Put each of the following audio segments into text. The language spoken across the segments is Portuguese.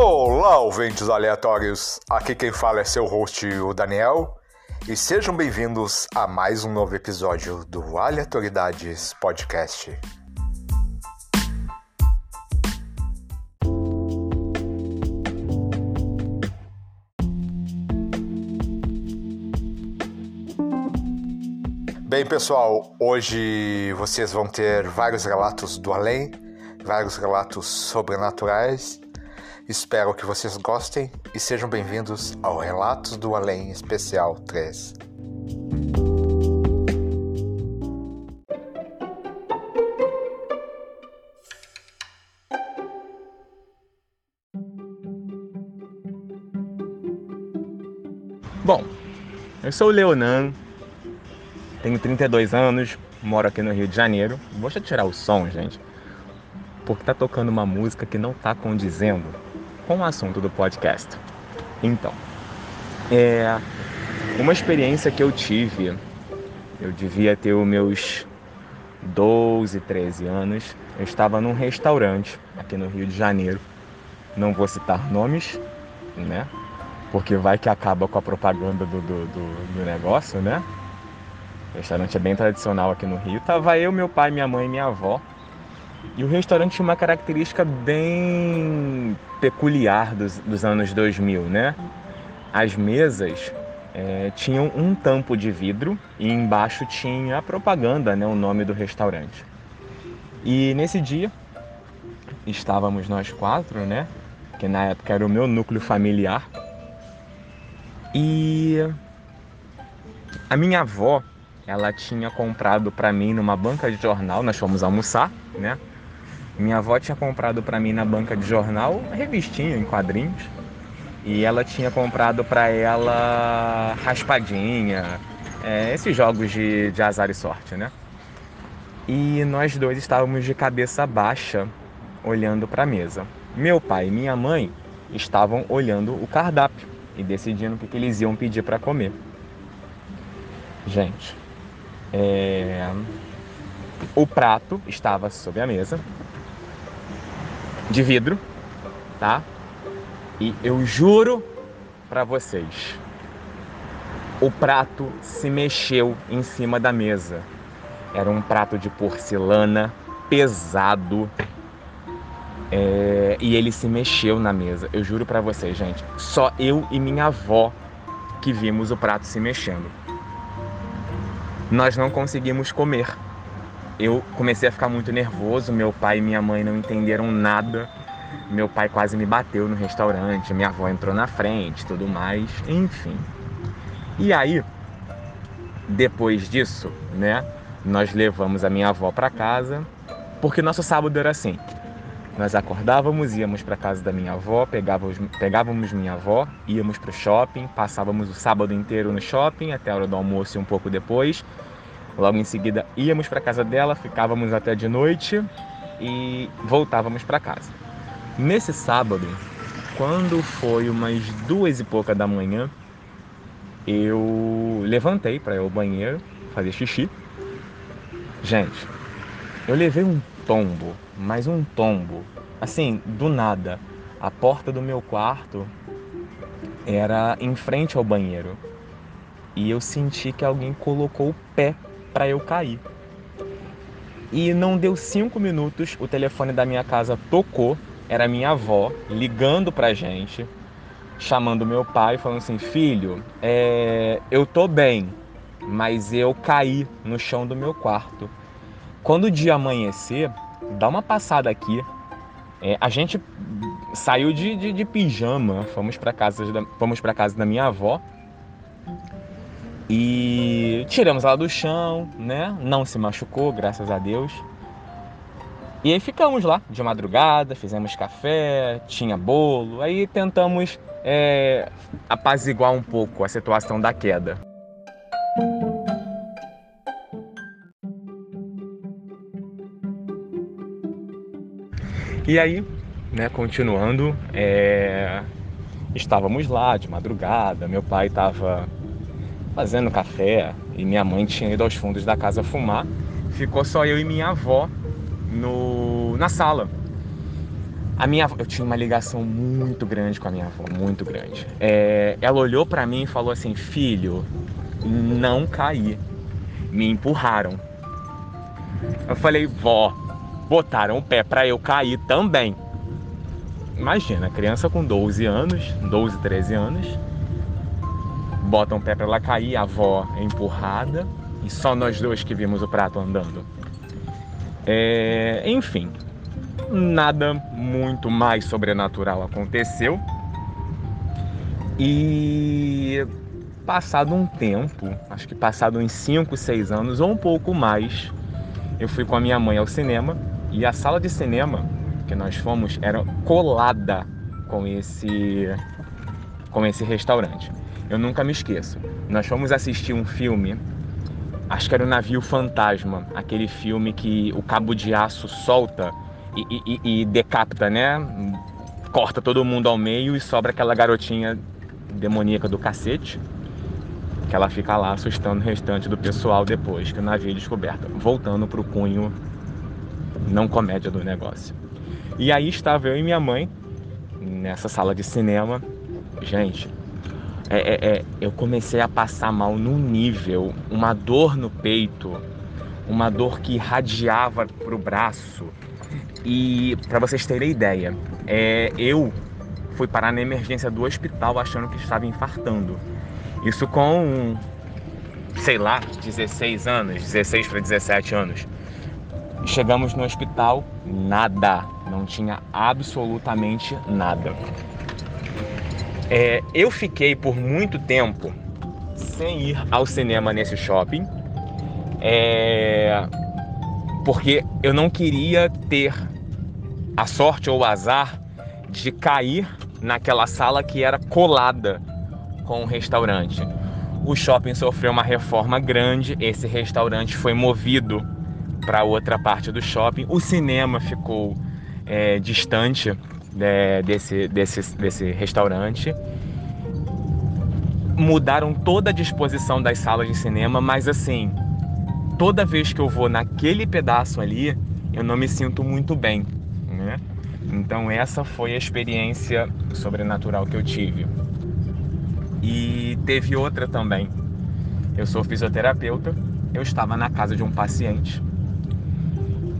Olá, ouvintes aleatórios! Aqui quem fala é seu host, o Daniel, e sejam bem-vindos a mais um novo episódio do Aleatoridades Podcast. Bem, pessoal, hoje vocês vão ter vários relatos do além, vários relatos sobrenaturais Espero que vocês gostem e sejam bem-vindos ao Relatos do Além Especial 3. Bom, eu sou o Leonan, tenho 32 anos, moro aqui no Rio de Janeiro. Vou tirar o som, gente, porque tá tocando uma música que não tá condizendo com o assunto do podcast. Então, é uma experiência que eu tive, eu devia ter os meus 12, 13 anos. Eu estava num restaurante aqui no Rio de Janeiro. Não vou citar nomes, né? Porque vai que acaba com a propaganda do, do, do, do negócio, né? O restaurante é bem tradicional aqui no Rio. Tava eu, meu pai, minha mãe e minha avó. E o restaurante tinha uma característica bem peculiar dos, dos anos 2000, né? As mesas é, tinham um tampo de vidro e embaixo tinha a propaganda, né, o nome do restaurante. E nesse dia estávamos nós quatro, né, que na época era o meu núcleo familiar. E a minha avó, ela tinha comprado para mim numa banca de jornal, nós fomos almoçar, né? Minha avó tinha comprado para mim na banca de jornal revistinha em quadrinhos. E ela tinha comprado para ela raspadinha, é, esses jogos de, de azar e sorte, né? E nós dois estávamos de cabeça baixa olhando para a mesa. Meu pai e minha mãe estavam olhando o cardápio e decidindo o que, que eles iam pedir para comer. Gente, é... o prato estava sobre a mesa, de vidro, tá? E eu juro para vocês, o prato se mexeu em cima da mesa. Era um prato de porcelana pesado. É, e ele se mexeu na mesa. Eu juro para vocês, gente. Só eu e minha avó que vimos o prato se mexendo. Nós não conseguimos comer eu comecei a ficar muito nervoso. Meu pai e minha mãe não entenderam nada. Meu pai quase me bateu no restaurante, minha avó entrou na frente, tudo mais, enfim. E aí, depois disso, né, nós levamos a minha avó para casa, porque nosso sábado era assim. Nós acordávamos, íamos para casa da minha avó, pegávamos, pegávamos minha avó, íamos para o shopping, passávamos o sábado inteiro no shopping, até a hora do almoço e um pouco depois, Logo em seguida íamos para casa dela, ficávamos até de noite e voltávamos para casa. Nesse sábado, quando foi umas duas e pouca da manhã, eu levantei para ir ao banheiro fazer xixi. Gente, eu levei um tombo, mais um tombo, assim, do nada. A porta do meu quarto era em frente ao banheiro. E eu senti que alguém colocou o pé para eu cair. E não deu cinco minutos, o telefone da minha casa tocou, era minha avó ligando pra gente, chamando meu pai, falando assim: Filho, é... eu tô bem, mas eu caí no chão do meu quarto. Quando o dia amanhecer, dá uma passada aqui. É, a gente saiu de, de, de pijama, fomos para casa, fomos para casa da minha avó e tiramos ela do chão, né? Não se machucou, graças a Deus. E aí ficamos lá de madrugada, fizemos café, tinha bolo, aí tentamos é, apaziguar um pouco a situação da queda. E aí, né, continuando, é, estávamos lá de madrugada, meu pai estava fazendo café e minha mãe tinha ido aos fundos da casa fumar. Ficou só eu e minha avó no, na sala. A minha eu tinha uma ligação muito grande com a minha avó, muito grande. É, ela olhou para mim e falou assim: Filho, não caí. Me empurraram. Eu falei: Vó, botaram o pé para eu cair também. Imagina, criança com 12 anos, 12, 13 anos, botam o pé para ela cair, a avó é empurrada e só nós dois que vimos o prato andando. É, enfim, nada muito mais sobrenatural aconteceu. E passado um tempo, acho que passado uns 5, 6 anos ou um pouco mais, eu fui com a minha mãe ao cinema e a sala de cinema que nós fomos era colada com esse com esse restaurante. Eu nunca me esqueço. Nós fomos assistir um filme, acho que era o Navio Fantasma, aquele filme que o cabo de aço solta e, e, e decapita, né? Corta todo mundo ao meio e sobra aquela garotinha demoníaca do cacete. Que ela fica lá assustando o restante do pessoal depois que o navio é descoberto. Voltando pro cunho não comédia do negócio. E aí estava eu e minha mãe nessa sala de cinema. Gente, é, é, é, eu comecei a passar mal no nível, uma dor no peito, uma dor que irradiava pro braço, e para vocês terem ideia, é, eu fui parar na emergência do hospital achando que estava infartando. Isso com, sei lá, 16 anos, 16 para 17 anos. Chegamos no hospital, nada, não tinha absolutamente nada. É, eu fiquei por muito tempo sem ir ao cinema nesse shopping. É, porque eu não queria ter a sorte ou o azar de cair naquela sala que era colada com o restaurante. O shopping sofreu uma reforma grande, esse restaurante foi movido para outra parte do shopping, o cinema ficou é, distante é, desse, desse, desse restaurante. Mudaram toda a disposição das salas de cinema, mas assim, toda vez que eu vou naquele pedaço ali, eu não me sinto muito bem, né? Então essa foi a experiência sobrenatural que eu tive. E teve outra também. Eu sou fisioterapeuta, eu estava na casa de um paciente.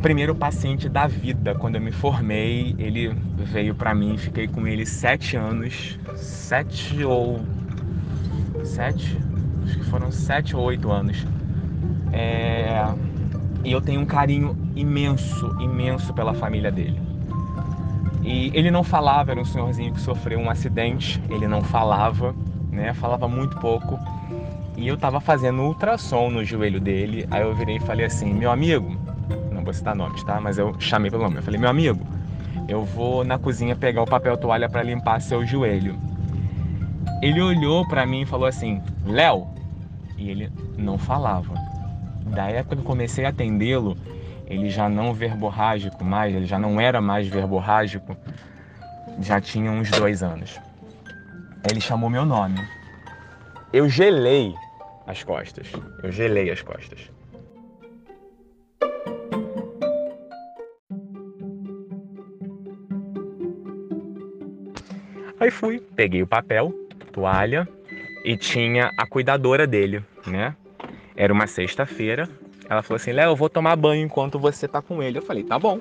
Primeiro paciente da vida, quando eu me formei, ele veio para mim, fiquei com ele sete anos, sete ou sete, acho que foram sete ou oito anos. É... E eu tenho um carinho imenso, imenso pela família dele. E ele não falava, era um senhorzinho que sofreu um acidente, ele não falava, né? Falava muito pouco. E eu tava fazendo ultrassom no joelho dele, aí eu virei e falei assim: "Meu amigo, vou citar nomes, tá? Mas eu chamei pelo nome. Eu falei: "Meu amigo, eu vou na cozinha pegar o papel toalha para limpar seu joelho". Ele olhou para mim e falou assim: "Léo". E ele não falava da época que eu comecei a atendê-lo, ele já não verborrágico mais, ele já não era mais verborrágico, já tinha uns dois anos. Ele chamou meu nome. Eu gelei as costas. Eu gelei as costas. Aí fui, peguei o papel, toalha e tinha a cuidadora dele, né? Era uma sexta-feira. Ela falou assim: Léo, eu vou tomar banho enquanto você tá com ele. Eu falei: tá bom.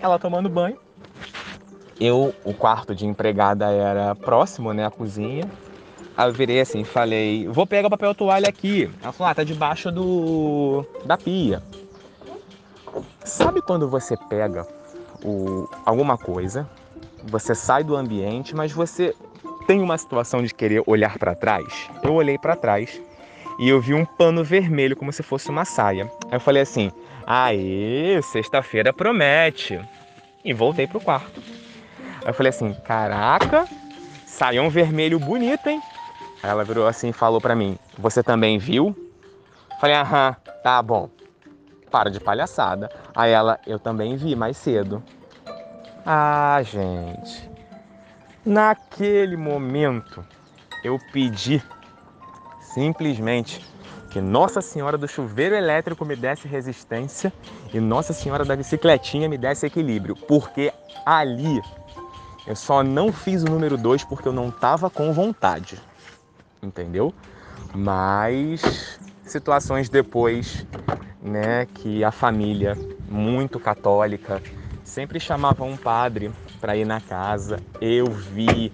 Ela tomando banho. Eu, o quarto de empregada era próximo, né, à cozinha. Aí eu virei assim, falei: vou pegar o papel toalha aqui. Ela falou: ah, tá debaixo do da pia. Sabe quando você pega o, alguma coisa, você sai do ambiente, mas você tem uma situação de querer olhar para trás? Eu olhei para trás e eu vi um pano vermelho como se fosse uma saia. Aí eu falei assim: "Aê, sexta-feira promete". E voltei pro quarto. Aí eu falei assim: "Caraca, saião vermelho bonito, hein?". Aí ela virou assim e falou para mim: "Você também viu?". Falei: "Aham, tá bom". Para de palhaçada. Aí ela: "Eu também vi mais cedo". Ah, gente. Naquele momento eu pedi simplesmente que Nossa Senhora do chuveiro elétrico me desse resistência e Nossa Senhora da bicicletinha me desse equilíbrio, porque ali eu só não fiz o número 2 porque eu não estava com vontade, entendeu? Mas situações depois, né, que a família muito católica sempre chamava um padre para ir na casa. Eu vi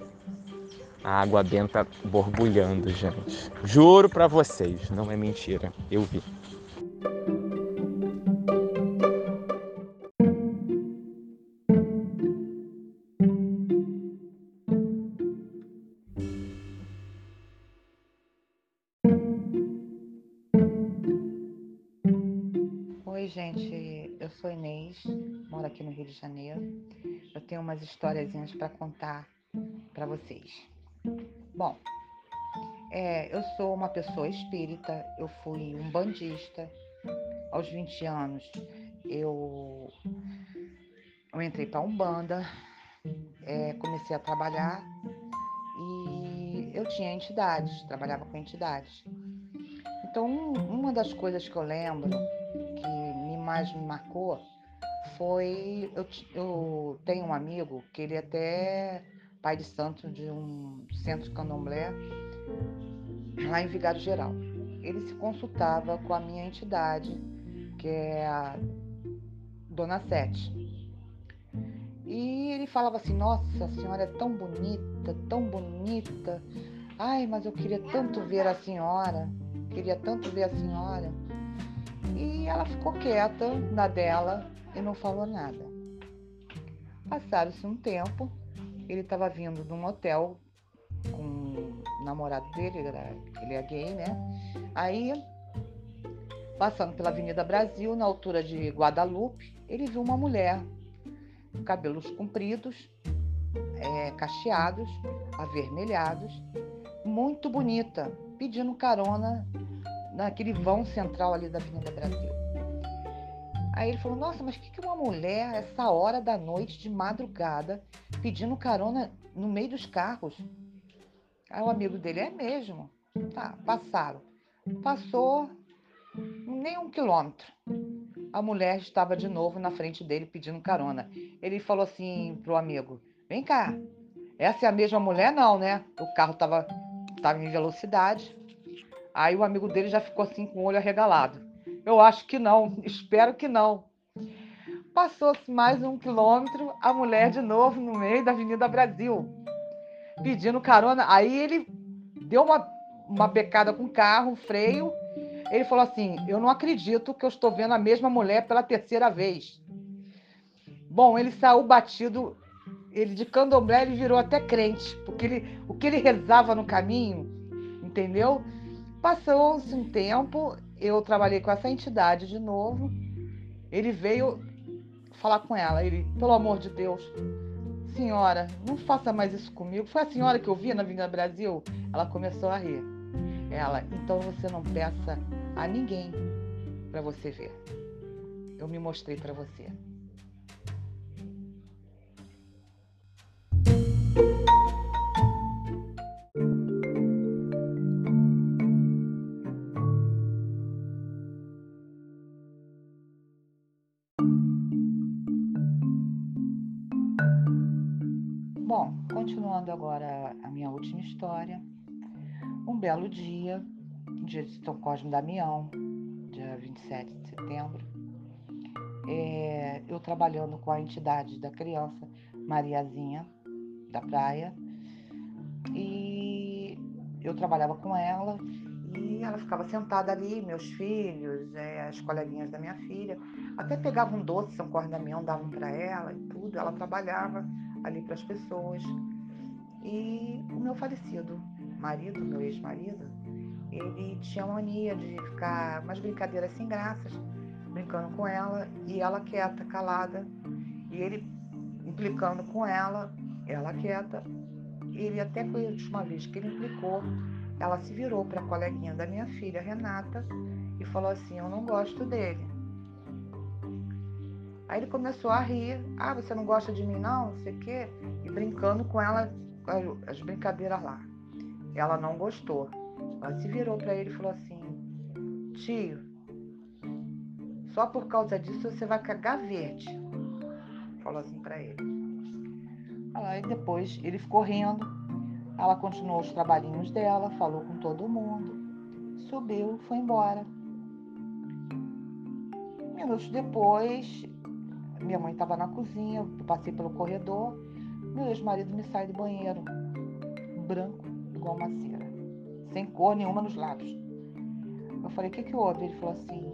a água benta borbulhando, gente. Juro para vocês, não é mentira. Eu vi. Sou Inês, moro aqui no Rio de Janeiro. Eu tenho umas historiazinhas para contar para vocês. Bom, é, eu sou uma pessoa espírita, eu fui um bandista. Aos 20 anos, eu, eu entrei para Umbanda, é, comecei a trabalhar e eu tinha entidades, trabalhava com entidades. Então, uma das coisas que eu lembro mais me marcou foi eu, eu tenho um amigo que ele até pai de santo de um centro candomblé lá em Vigário Geral. Ele se consultava com a minha entidade, que é a Dona Sete. E ele falava assim: Nossa, a senhora é tão bonita, tão bonita. Ai, mas eu queria tanto ver a senhora, queria tanto ver a senhora. E ela ficou quieta na dela e não falou nada. Passaram-se um tempo, ele estava vindo de um hotel com o namorado dele, ele, ele é gay, né? Aí, passando pela Avenida Brasil, na altura de Guadalupe, ele viu uma mulher, cabelos compridos, é, cacheados, avermelhados, muito bonita, pedindo carona naquele vão central ali da Avenida Brasil. Aí ele falou: Nossa, mas o que, que uma mulher, essa hora da noite, de madrugada, pedindo carona no meio dos carros? Aí o amigo dele: É mesmo? Tá, passaram. Passou nem um quilômetro. A mulher estava de novo na frente dele pedindo carona. Ele falou assim pro amigo: Vem cá, essa é a mesma mulher, não, né? O carro estava tava em velocidade. Aí o amigo dele já ficou assim com o olho arregalado. Eu acho que não, espero que não. Passou-se mais um quilômetro, a mulher de novo no meio da Avenida Brasil, pedindo carona. Aí ele deu uma, uma becada com o carro, freio. Ele falou assim: Eu não acredito que eu estou vendo a mesma mulher pela terceira vez. Bom, ele saiu batido, ele de candomblé ele virou até crente, porque ele, o que ele rezava no caminho, entendeu? Passou-se um tempo, eu trabalhei com essa entidade de novo. Ele veio falar com ela. Ele, pelo amor de Deus, senhora, não faça mais isso comigo. Foi a senhora que eu vi na Avenida Brasil? Ela começou a rir. Ela, então você não peça a ninguém para você ver. Eu me mostrei para você. Continuando agora a minha última história. Um belo dia, dia de São Cosme Damião, dia 27 de setembro, é, eu trabalhando com a entidade da criança, Mariazinha, da praia, e eu trabalhava com ela e ela ficava sentada ali, meus filhos, é, as coleguinhas da minha filha, até pegavam um doce, São Cosme Damião davam para ela e tudo, ela trabalhava ali para as pessoas. E o meu falecido marido, meu ex-marido, ele tinha mania de ficar umas brincadeiras sem graças, brincando com ela e ela quieta, calada, e ele implicando com ela, ela quieta. Ele até foi a última vez que ele implicou, ela se virou para a coleguinha da minha filha, Renata, e falou assim: Eu não gosto dele. Aí ele começou a rir. Ah, você não gosta de mim, não? Não sei o quê. E brincando com ela, as brincadeiras lá. Ela não gostou. Ela se virou para ele e falou assim: tio, só por causa disso você vai cagar verde. Falou assim para ele. Aí depois ele ficou rindo. Ela continuou os trabalhinhos dela, falou com todo mundo, subiu, foi embora. Minutos depois, minha mãe estava na cozinha, eu passei pelo corredor, meu ex-marido me sai do banheiro, branco, igual uma cera, sem cor nenhuma nos lábios. Eu falei, o que, que houve? Ele falou assim,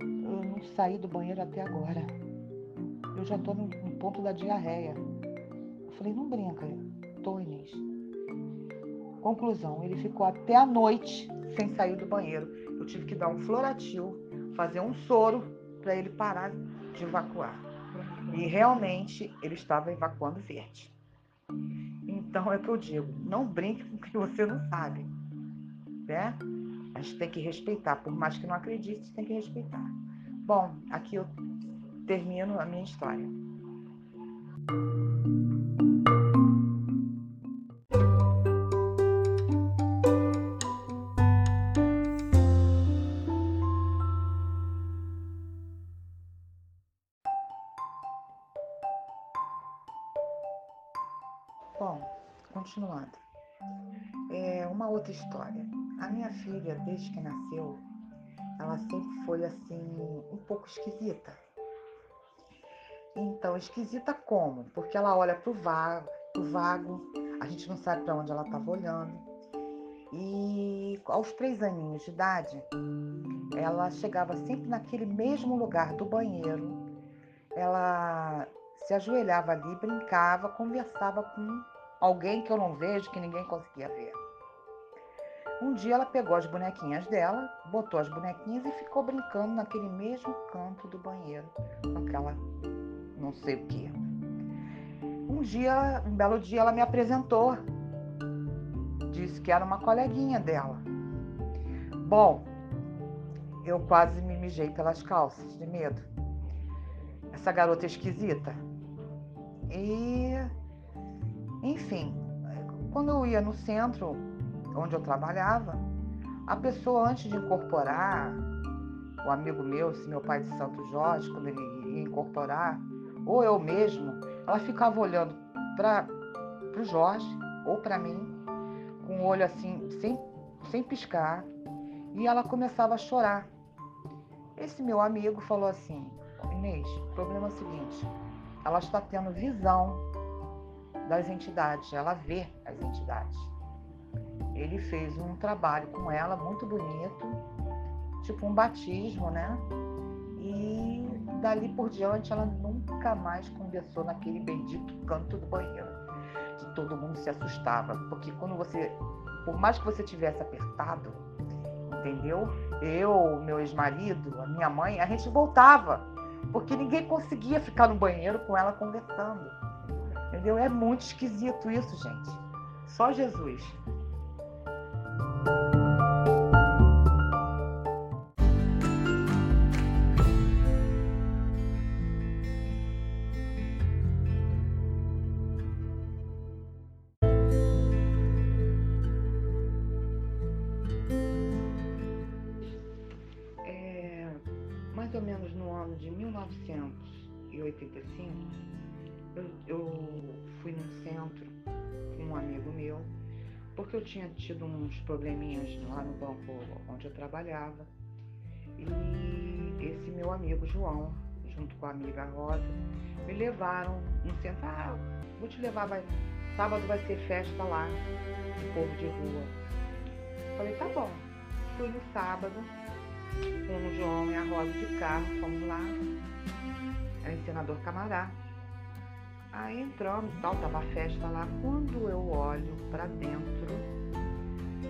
eu não saí do banheiro até agora. Eu já estou no, no, ponto da diarreia. Eu falei, não brinca, tô, Inês. Conclusão, ele ficou até a noite sem sair do banheiro. Eu tive que dar um floratil, fazer um soro para ele parar de evacuar. E realmente ele estava evacuando verde. Então é que eu digo, não brinque com o que você não sabe. Né? A gente tem que respeitar, por mais que não acredite, tem que respeitar. Bom, aqui eu termino a minha história. Outra história. A minha filha, desde que nasceu, ela sempre foi assim, um pouco esquisita. Então, esquisita como? Porque ela olha para o vago, pro vago, a gente não sabe para onde ela estava olhando. E aos três aninhos de idade, ela chegava sempre naquele mesmo lugar do banheiro. Ela se ajoelhava ali, brincava, conversava com alguém que eu não vejo, que ninguém conseguia ver. Um dia ela pegou as bonequinhas dela, botou as bonequinhas e ficou brincando naquele mesmo canto do banheiro, com aquela não sei o que. Um dia, um belo dia, ela me apresentou. Disse que era uma coleguinha dela. Bom, eu quase me mijei pelas calças, de medo. Essa garota esquisita. E, enfim, quando eu ia no centro onde eu trabalhava, a pessoa antes de incorporar, o amigo meu, esse meu pai de Santo Jorge, quando ele ia incorporar, ou eu mesmo, ela ficava olhando para o Jorge ou para mim, com o olho assim, sem, sem piscar, e ela começava a chorar. Esse meu amigo falou assim: Inês, o problema é o seguinte, ela está tendo visão das entidades, ela vê as entidades. Ele fez um trabalho com ela muito bonito, tipo um batismo, né? E dali por diante ela nunca mais conversou naquele bendito canto do banheiro. Que todo mundo se assustava. Porque quando você, por mais que você tivesse apertado, entendeu? Eu, meu ex-marido, a minha mãe, a gente voltava. Porque ninguém conseguia ficar no banheiro com ela conversando. Entendeu? É muito esquisito isso, gente. Só Jesus. Mais porque eu tinha tido uns probleminhas lá no banco onde eu trabalhava. E esse meu amigo João, junto com a amiga Rosa, me levaram no centro. Ah, vou te levar, vai, sábado vai ser festa lá, de povo de rua. Falei, tá bom. Fui no sábado, com o João e a Rosa de carro, fomos lá, era em Senador Camará. Aí entramos tal, tava a festa lá. Quando eu olho para dentro,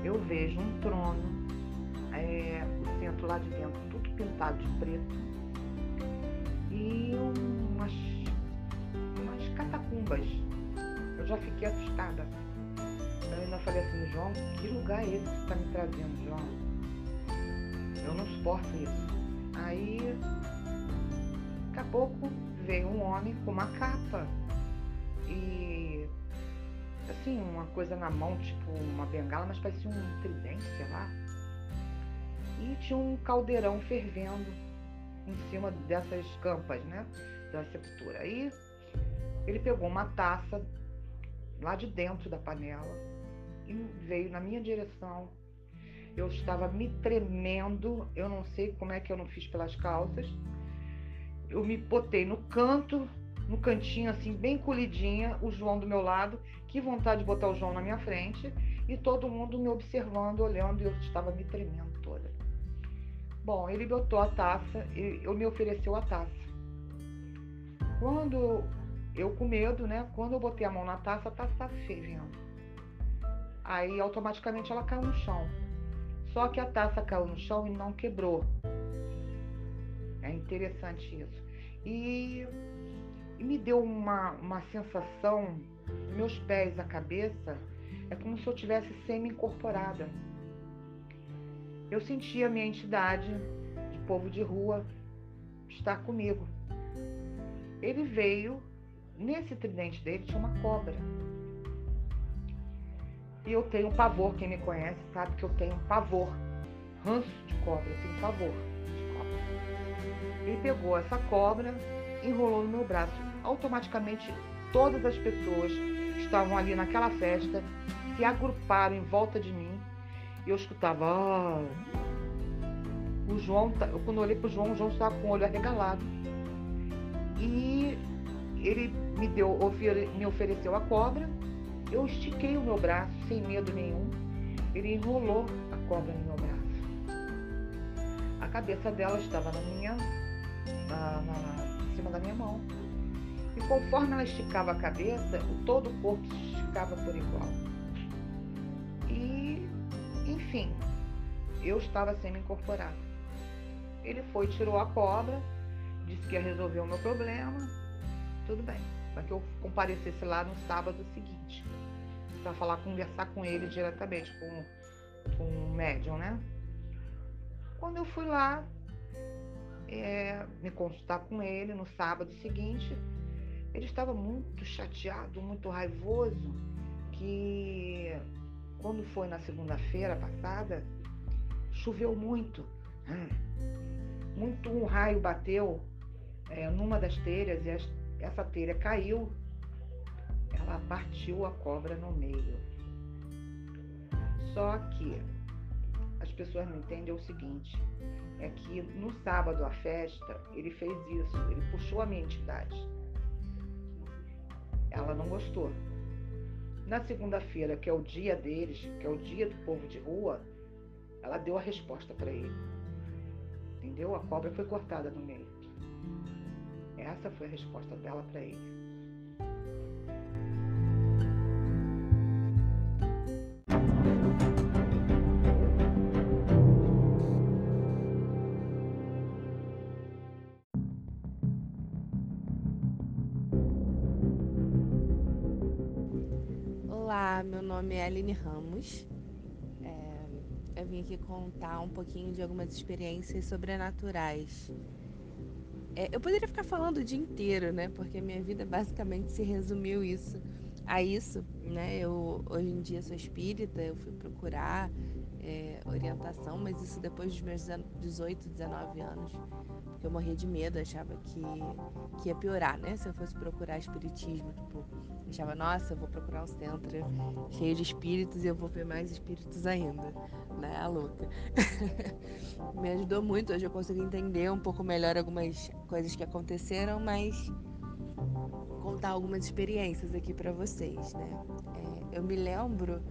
eu vejo um trono, é, o centro lá de dentro, tudo pintado de preto, e umas, umas catacumbas. Eu já fiquei assustada. Eu ainda falei assim, João, que lugar é esse que está me trazendo, João? Eu não suporto isso. Aí, daqui a pouco, veio um homem com uma capa e, assim, uma coisa na mão, tipo uma bengala, mas parecia um tridente, sei lá. e tinha um caldeirão fervendo em cima dessas campas, né? Da sepultura. Aí ele pegou uma taça lá de dentro da panela e veio na minha direção. Eu estava me tremendo, eu não sei como é que eu não fiz pelas calças. Eu me botei no canto, no cantinho assim, bem colidinha, o João do meu lado. Que vontade de botar o João na minha frente e todo mundo me observando, olhando, e eu estava me tremendo toda. Bom, ele botou a taça, ele me ofereceu a taça. Quando eu com medo, né? Quando eu botei a mão na taça, a taça estava fervendo. Aí automaticamente ela caiu no chão. Só que a taça caiu no chão e não quebrou. É interessante isso. E, e me deu uma, uma sensação, meus pés, a cabeça, é como se eu tivesse semi-incorporada. Eu senti a minha entidade de povo de rua estar comigo. Ele veio, nesse tridente dele tinha uma cobra. E eu tenho pavor, quem me conhece sabe que eu tenho pavor. Ranço de cobra, eu tenho pavor. Ele pegou essa cobra, enrolou no meu braço. Automaticamente todas as pessoas que estavam ali naquela festa se agruparam em volta de mim e eu escutava. Ah. O João, tá, quando eu olhei para o João, o João estava com o olho arregalado. E ele me, deu, me ofereceu a cobra. Eu estiquei o meu braço sem medo nenhum. Ele enrolou a cobra no meu braço. A cabeça dela estava na minha, na, na, em cima da minha mão. E conforme ela esticava a cabeça, todo o corpo se esticava por igual. Enfim, eu estava semi-incorporado. Ele foi, tirou a cobra, disse que ia resolver o meu problema. Tudo bem, para que eu comparecesse lá no sábado seguinte, para falar, conversar com ele diretamente, com, com o médium, né? Quando eu fui lá é, me consultar com ele no sábado seguinte, ele estava muito chateado, muito raivoso, que quando foi na segunda-feira passada, choveu muito. Muito um raio bateu é, numa das telhas e as, essa telha caiu. Ela partiu a cobra no meio. Só que pessoas não entendem o seguinte: é que no sábado a festa ele fez isso, ele puxou a minha entidade. Ela não gostou. Na segunda-feira, que é o dia deles, que é o dia do povo de rua, ela deu a resposta para ele. Entendeu? A cobra foi cortada no meio. Essa foi a resposta dela para ele. Meu nome é Aline Ramos. É, eu vim aqui contar um pouquinho de algumas experiências sobrenaturais. É, eu poderia ficar falando o dia inteiro, né? Porque a minha vida basicamente se resumiu isso, a isso, né? Eu hoje em dia sou espírita, eu fui procurar é, orientação, mas isso depois dos meus 18, 19 anos, porque eu morria de medo, achava que, que ia piorar, né? Se eu fosse procurar espiritismo, tipo, achava, nossa, eu vou procurar um centro cheio de espíritos e eu vou ver mais espíritos ainda, né? A louca. Me ajudou muito, hoje eu consigo entender um pouco melhor algumas coisas que aconteceram, mas contar algumas experiências aqui para vocês, né? É, eu me lembro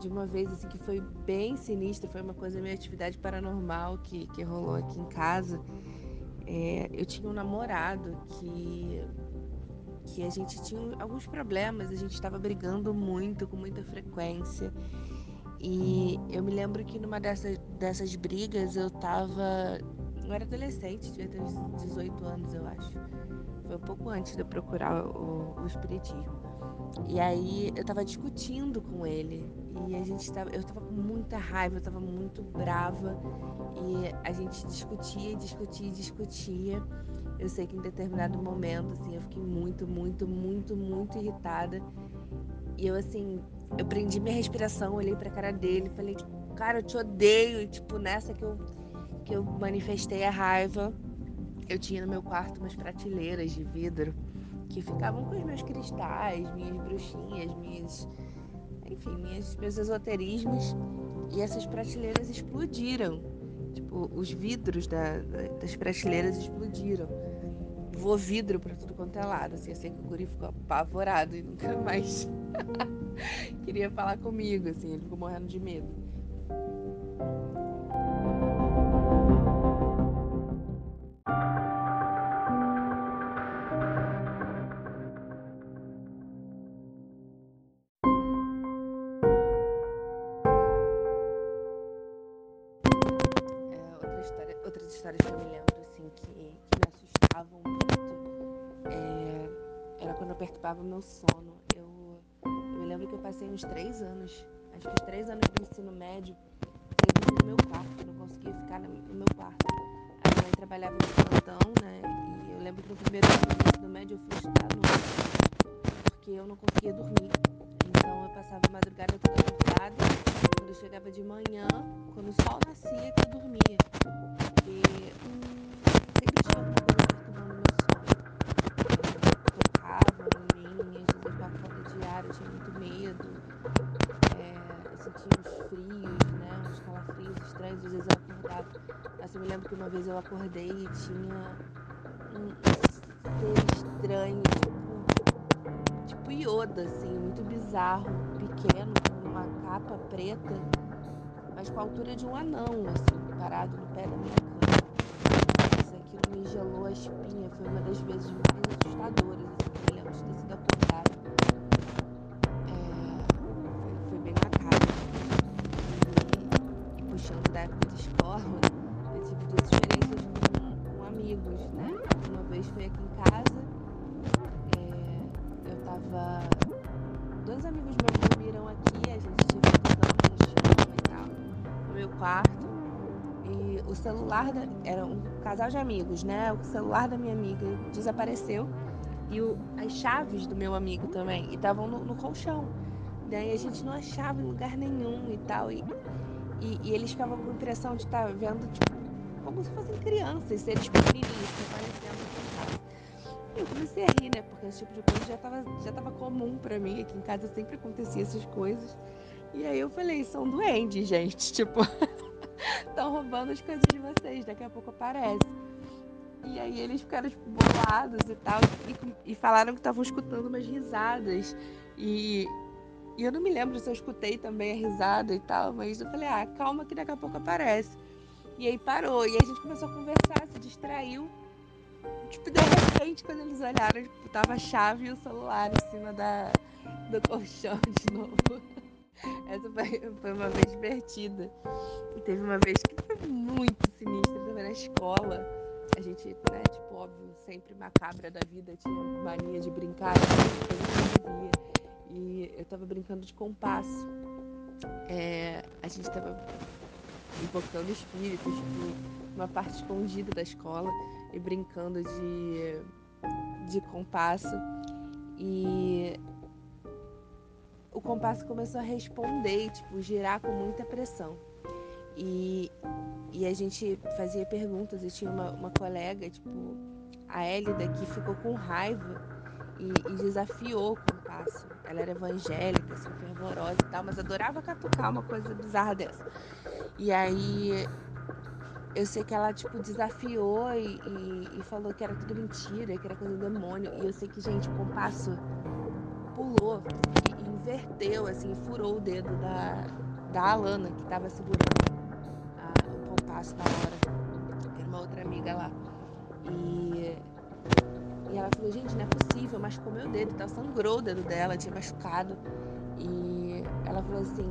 de uma vez assim que foi bem sinistra, foi uma coisa minha atividade paranormal que, que rolou aqui em casa. É, eu tinha um namorado que que a gente tinha alguns problemas, a gente estava brigando muito, com muita frequência. E eu me lembro que numa dessas, dessas brigas eu tava. Eu era adolescente, devia ter uns 18 anos, eu acho. Foi um pouco antes de eu procurar o, o Espiritismo. E aí eu tava discutindo com ele. E a gente tava. Eu tava com muita raiva, eu tava muito brava. E a gente discutia, discutia, discutia. Eu sei que em determinado momento, assim, eu fiquei muito, muito, muito, muito irritada. E eu, assim, eu prendi minha respiração, olhei pra cara dele falei: cara, eu te odeio. E, tipo, nessa que eu, que eu manifestei a raiva, eu tinha no meu quarto umas prateleiras de vidro que ficavam com os meus cristais, minhas bruxinhas, minhas. Enfim, minhas, meus esoterismos. E essas prateleiras explodiram. Tipo, os vidros da, da, das prateleiras explodiram. Voou vidro pra tudo quanto é lado. Assim, eu sei que o guri ficou apavorado e nunca mais queria falar comigo, assim, ele ficou morrendo de medo. Meu sono. Eu, eu me lembro que eu passei uns três anos, acho que os três anos do ensino médio, sem dormir no meu quarto, eu não conseguia ficar no no meu quarto. A minha mãe trabalhava de plantão, né, e eu lembro que no primeiro ano do ensino médio eu fui estudar noite, porque eu não conseguia dormir. Então eu passava a madrugada toda acordada, quando eu chegava de manhã, quando o sol nascia, que eu dormia. Porque sempre Mas eu me lembro que uma vez eu acordei e tinha um ser estranho, tipo, tipo Yoda, assim, muito bizarro, pequeno, com uma capa preta, mas com a altura de um anão, assim, parado no pé da minha cama. Nossa, aquilo me gelou a espinha, foi uma das vezes mais assustadoras, assim, que eu lembro de ter sido. Quarto. E o celular da, era um casal de amigos, né? O celular da minha amiga desapareceu e o, as chaves do meu amigo também e estavam no, no colchão. Daí a gente não achava em lugar nenhum e tal. E, e, e eles ficavam com a impressão de estar vendo, tipo, como se fossem crianças, seres pequenininhos que aparecendo aqui em casa. Eu comecei a rir, né? Porque esse tipo de coisa já tava, já tava comum pra mim. Aqui em casa sempre acontecia essas coisas. E aí eu falei, são duendes, gente. Tipo, estão roubando as coisas de vocês, daqui a pouco aparece. E aí eles ficaram tipo, bolados e tal, e, e falaram que estavam escutando umas risadas. E, e eu não me lembro se eu escutei também a risada e tal, mas eu falei, ah, calma que daqui a pouco aparece. E aí parou, e aí a gente começou a conversar, se distraiu. Tipo, de repente, quando eles olharam, tipo, tava a chave e o celular em cima da, do colchão de novo. Essa foi, foi uma vez divertida. E teve uma vez que foi muito sinistra também na escola. A gente, né, tipo, óbvio, sempre macabra da vida, tinha mania de brincar, coisa que eu. E eu tava brincando de compasso. É, a gente tava invocando espíritos, tipo, uma parte escondida da escola e brincando de, de compasso. E o compasso começou a responder, tipo, girar com muita pressão. E, e a gente fazia perguntas e tinha uma, uma colega, tipo, a Hélida, que ficou com raiva e, e desafiou o compasso. Ela era evangélica, assim, fervorosa e tal, mas adorava catucar uma coisa bizarra dessa. E aí eu sei que ela, tipo, desafiou e, e, e falou que era tudo mentira, que era coisa do demônio. E eu sei que, gente, o compasso pulou inverteu, assim, furou o dedo da, da Alana, que tava segurando a- o compasso na hora. Era uma outra amiga lá. E, e ela falou, gente, não é possível, machucou meu dedo, tá? Sangrou o dedo dela, tinha machucado. E ela falou assim,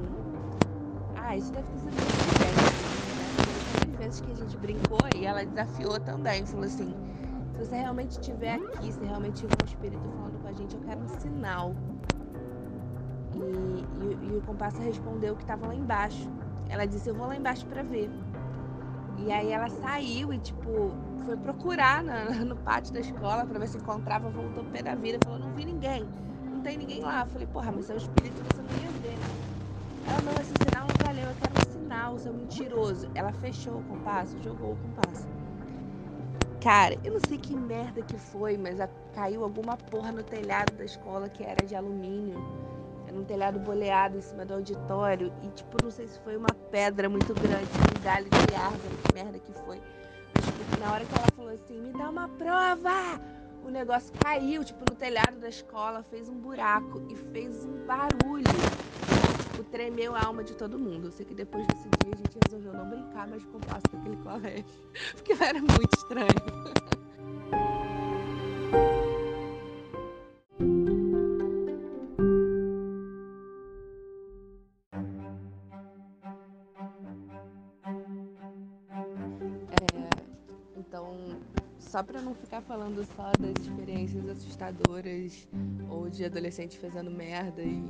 ah, isso deve ter sido muito diferente, né? vezes que a gente brincou e ela desafiou também, falou assim, se você realmente estiver aqui, se realmente tiver um espírito falando com a gente, eu quero um sinal. E, e- e o compasso respondeu que estava lá embaixo. Ela disse, eu vou lá embaixo para ver. E aí ela saiu e, tipo, foi procurar na- no pátio da escola para ver se encontrava, voltou pé da vida, falou, não vi ninguém, não tem ninguém lá. Eu falei, porra, mas é o espírito você não ia ver, né? Ela, não, esse sinal não valeu, eu quero um sinal. seu mentiroso. Ela fechou o compasso, jogou o compasso. Cara, eu não sei que merda que foi, mas a, caiu alguma porra no telhado da escola que era de alumínio. Era um telhado boleado em cima do auditório. E, tipo, não sei se foi uma pedra muito grande, um galho de árvore, que merda que foi. Mas, tipo, na hora que ela falou assim, me dá uma prova! O negócio caiu, tipo, no telhado da escola, fez um buraco e fez um barulho. Tipo, tremeu a alma de todo mundo. Eu sei que depois desse dia a gente resolveu não brincar mais com o passo daquele colégio. Porque era muito estranho. só para não ficar falando só das experiências assustadoras ou de adolescente fazendo merda e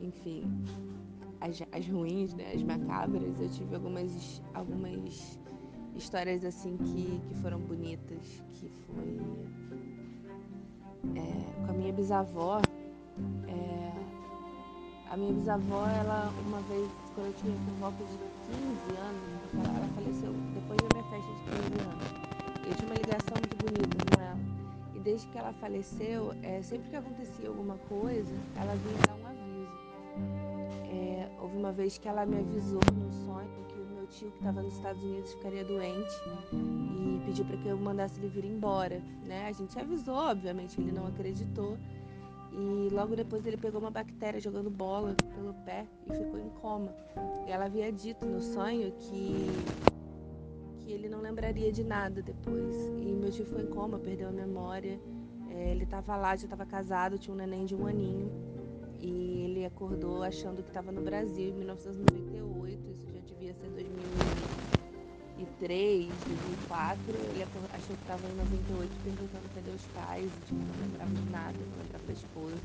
enfim as, as ruins, né, as macabras, eu tive algumas algumas histórias assim que, que foram bonitas, que foi é, com a minha bisavó. É, a minha bisavó, ela uma vez, quando eu tinha por volta de 15 anos, ela, faleceu depois da minha festa de 15 anos. Eu tinha uma ligação muito bonita com ela. E desde que ela faleceu, é, sempre que acontecia alguma coisa, ela vinha dar um aviso. É, houve uma vez que ela me avisou num sonho que o meu tio que estava nos Estados Unidos ficaria doente e pediu para que eu mandasse ele vir embora. Né? A gente avisou, obviamente, ele não acreditou. E logo depois ele pegou uma bactéria jogando bola pelo pé e ficou em coma. E ela havia dito no sonho que que ele não lembraria de nada depois. E meu tio foi em coma, perdeu a memória. É, ele estava lá, já estava casado, tinha um neném de um aninho. E ele acordou achando que estava no Brasil em 1998, isso já devia ser 2003, 2004. Ele achou que estava em 98 perguntando cadê os pais, e, tipo, não lembrava de nada, não lembrava da esposa.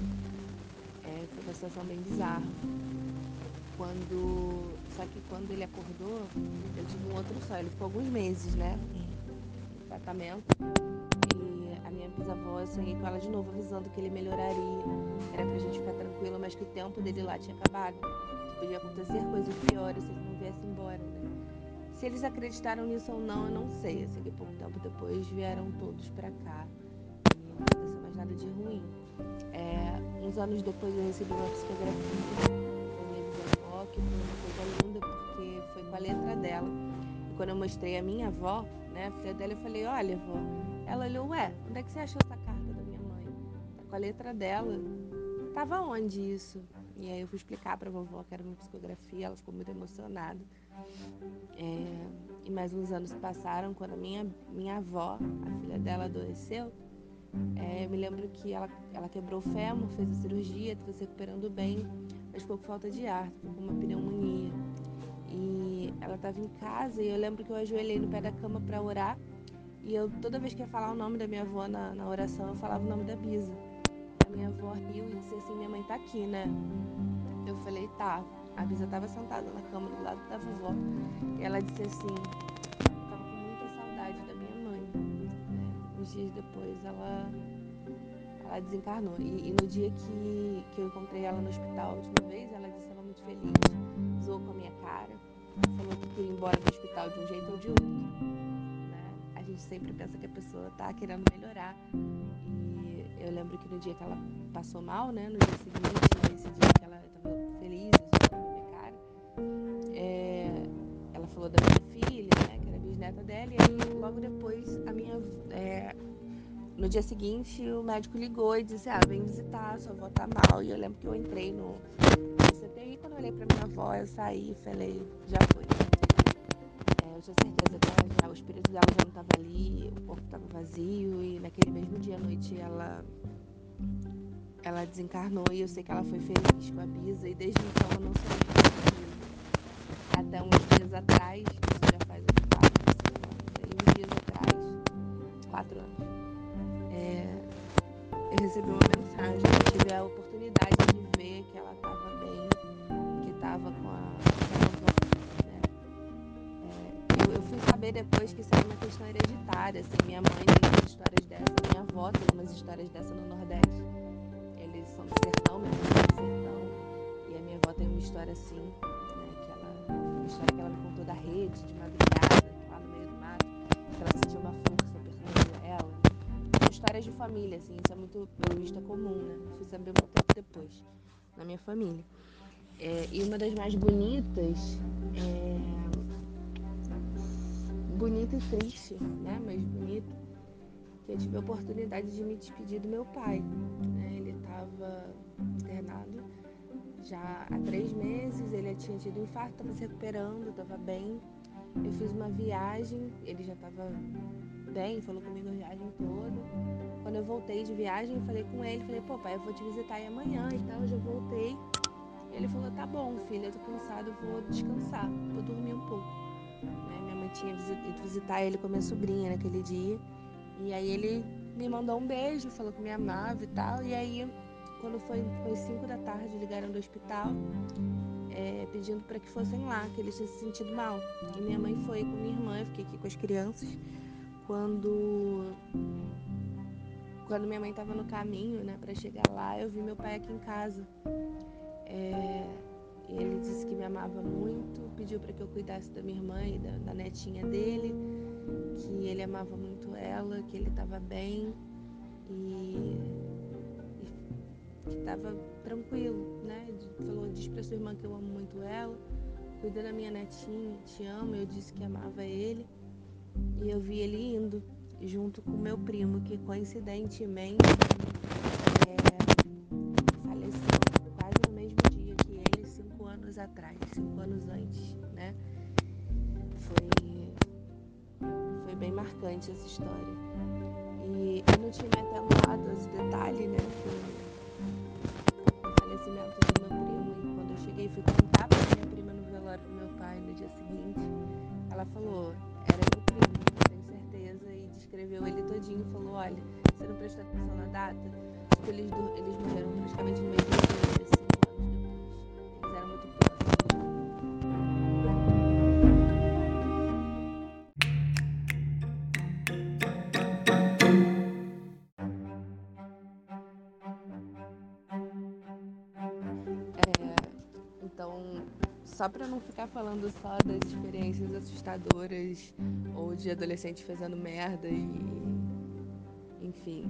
É, foi uma situação bem bizarra. Quando. Só que quando ele acordou, eu tive um outro sonho. Ele ficou alguns meses, né? Em tratamento. E a minha bisavó, eu sonhei com ela de novo, avisando que ele melhoraria. Era pra gente ficar tranquilo, mas que o tempo dele lá tinha acabado. Que podia acontecer coisas piores se ele não viesse embora, né? Se eles acreditaram nisso ou não, eu não sei. Eu sei que pouco tempo depois vieram todos pra cá. E não aconteceu mais nada de ruim. É, uns anos depois eu recebi uma psicografia que foi uma coisa linda porque foi com a letra dela. E quando eu mostrei a minha avó, né, a filha dela, eu falei, olha, avó, ela olhou, ué, onde é que você achou essa carta da minha mãe? Tá com a letra dela. Tava onde isso? E aí eu fui explicar pra vovó que era uma psicografia, ela ficou muito emocionada. É, e mais uns anos passaram, quando a minha, minha avó, a filha dela, adoeceu, é, eu me lembro que ela, ela quebrou o fêmur, fez a cirurgia, estava se recuperando bem mas ficou com falta de ar, com uma pneumonia. E ela estava em casa e eu lembro que eu ajoelhei no pé da cama para orar. E eu, toda vez que ia falar o nome da minha avó na, na oração, eu falava o nome da Bisa. A minha avó riu e disse assim: Minha mãe tá aqui, né? Eu falei: Tá. A Bisa estava sentada na cama do lado da vovó. E ela disse assim: Eu tava com muita saudade da minha mãe. Uns dias depois ela ela desencarnou. E, e, no dia que, que eu encontrei ela no hospital a última vez, ela disse que estava muito feliz, zoou com a minha cara, falou que queria ir embora do hospital de um jeito ou de outro. Né? A gente sempre pensa que a pessoa está querendo melhorar. E eu lembro que no dia que ela passou mal, né, no dia seguinte, esse dia que ela estava feliz, zoou com a minha cara, é, ela falou da minha filha, né, que era bisneta dela, e aí logo depois a minha. É, no dia seguinte, o médico ligou e disse: Ah, vem visitar, sua avó tá mal. E eu lembro que eu entrei no, CTI. Quando eu olhei pra minha avó, eu saí e falei: Já foi. É, eu tinha certeza que ela já, o espírito dela já não tava ali, o corpo tava vazio. E naquele mesmo dia à noite, ela, ela desencarnou. E eu sei que ela foi feliz com a Bisa. E desde então eu não a Até uns dias atrás, isso já faz uns 4, 5 anos. Uns dias atrás, 4 anos recebi uma mensagem, eu tive a oportunidade de ver que ela estava bem, que estava com a, avó, né? É, eu, eu, fui saber depois que isso era uma questão hereditária, assim, minha mãe tem umas histórias dessa, minha avó tem umas histórias dessa no Nordeste. Eles são do sertão, minha mãe é do sertão, e a minha avó tem uma história assim, né, que ela história que ela me contou da rede, de madrugada, lá no meio do mato, que ela sentiu uma histórias de família, assim, isso é muito, pelo visto, é comum, né? Fui saber muito tempo depois, na minha família. É, e uma das mais bonitas, é... bonita e triste, né? Mas bonita, que eu tive a oportunidade de me despedir do meu pai. Né? Ele estava internado já há três meses, ele tinha tido um infarto, estava se recuperando, estava bem. Eu fiz uma viagem, ele já estava bem, falou comigo a viagem toda. Quando eu voltei de viagem, falei com ele, falei, pô, pai, eu vou te visitar aí amanhã e tal, eu já voltei. Ele falou, tá bom, filha, eu tô cansado, vou descansar, vou dormir um pouco. Né? Minha mãe tinha ido visitar ele com a minha sobrinha naquele dia. E aí ele me mandou um beijo, falou que me amava e tal. E aí, quando foi, foi 5 da tarde, ligaram do hospital é, pedindo para que fossem lá, que ele tinha se sentido mal. E minha mãe foi com minha irmã, eu fiquei aqui com as crianças. Quando quando minha mãe estava no caminho, né, para chegar lá, eu vi meu pai aqui em casa. É, ele disse que me amava muito, pediu para que eu cuidasse da minha irmã e da, da netinha dele, que ele amava muito ela, que ele estava bem e, e que estava tranquilo, né? Falou, diz para sua irmã que eu amo muito ela, cuida da minha netinha, te amo. Eu disse que amava ele e eu vi ele indo junto com meu primo, que coincidentemente é, faleceu quase no mesmo dia que ele, cinco anos atrás, cinco anos antes, né? Foi, foi bem marcante essa história. E eu não tinha me atentado esse detalhe, né? o falecimento do meu primo. E quando eu cheguei fui contar pra minha prima no velório do meu pai no dia seguinte, ela falou, era escreveu ele todinho e falou, olha, você não prestou atenção na data? Tipo, eles, eles morreram praticamente no mesmo só para não ficar falando só das experiências assustadoras ou de adolescente fazendo merda e enfim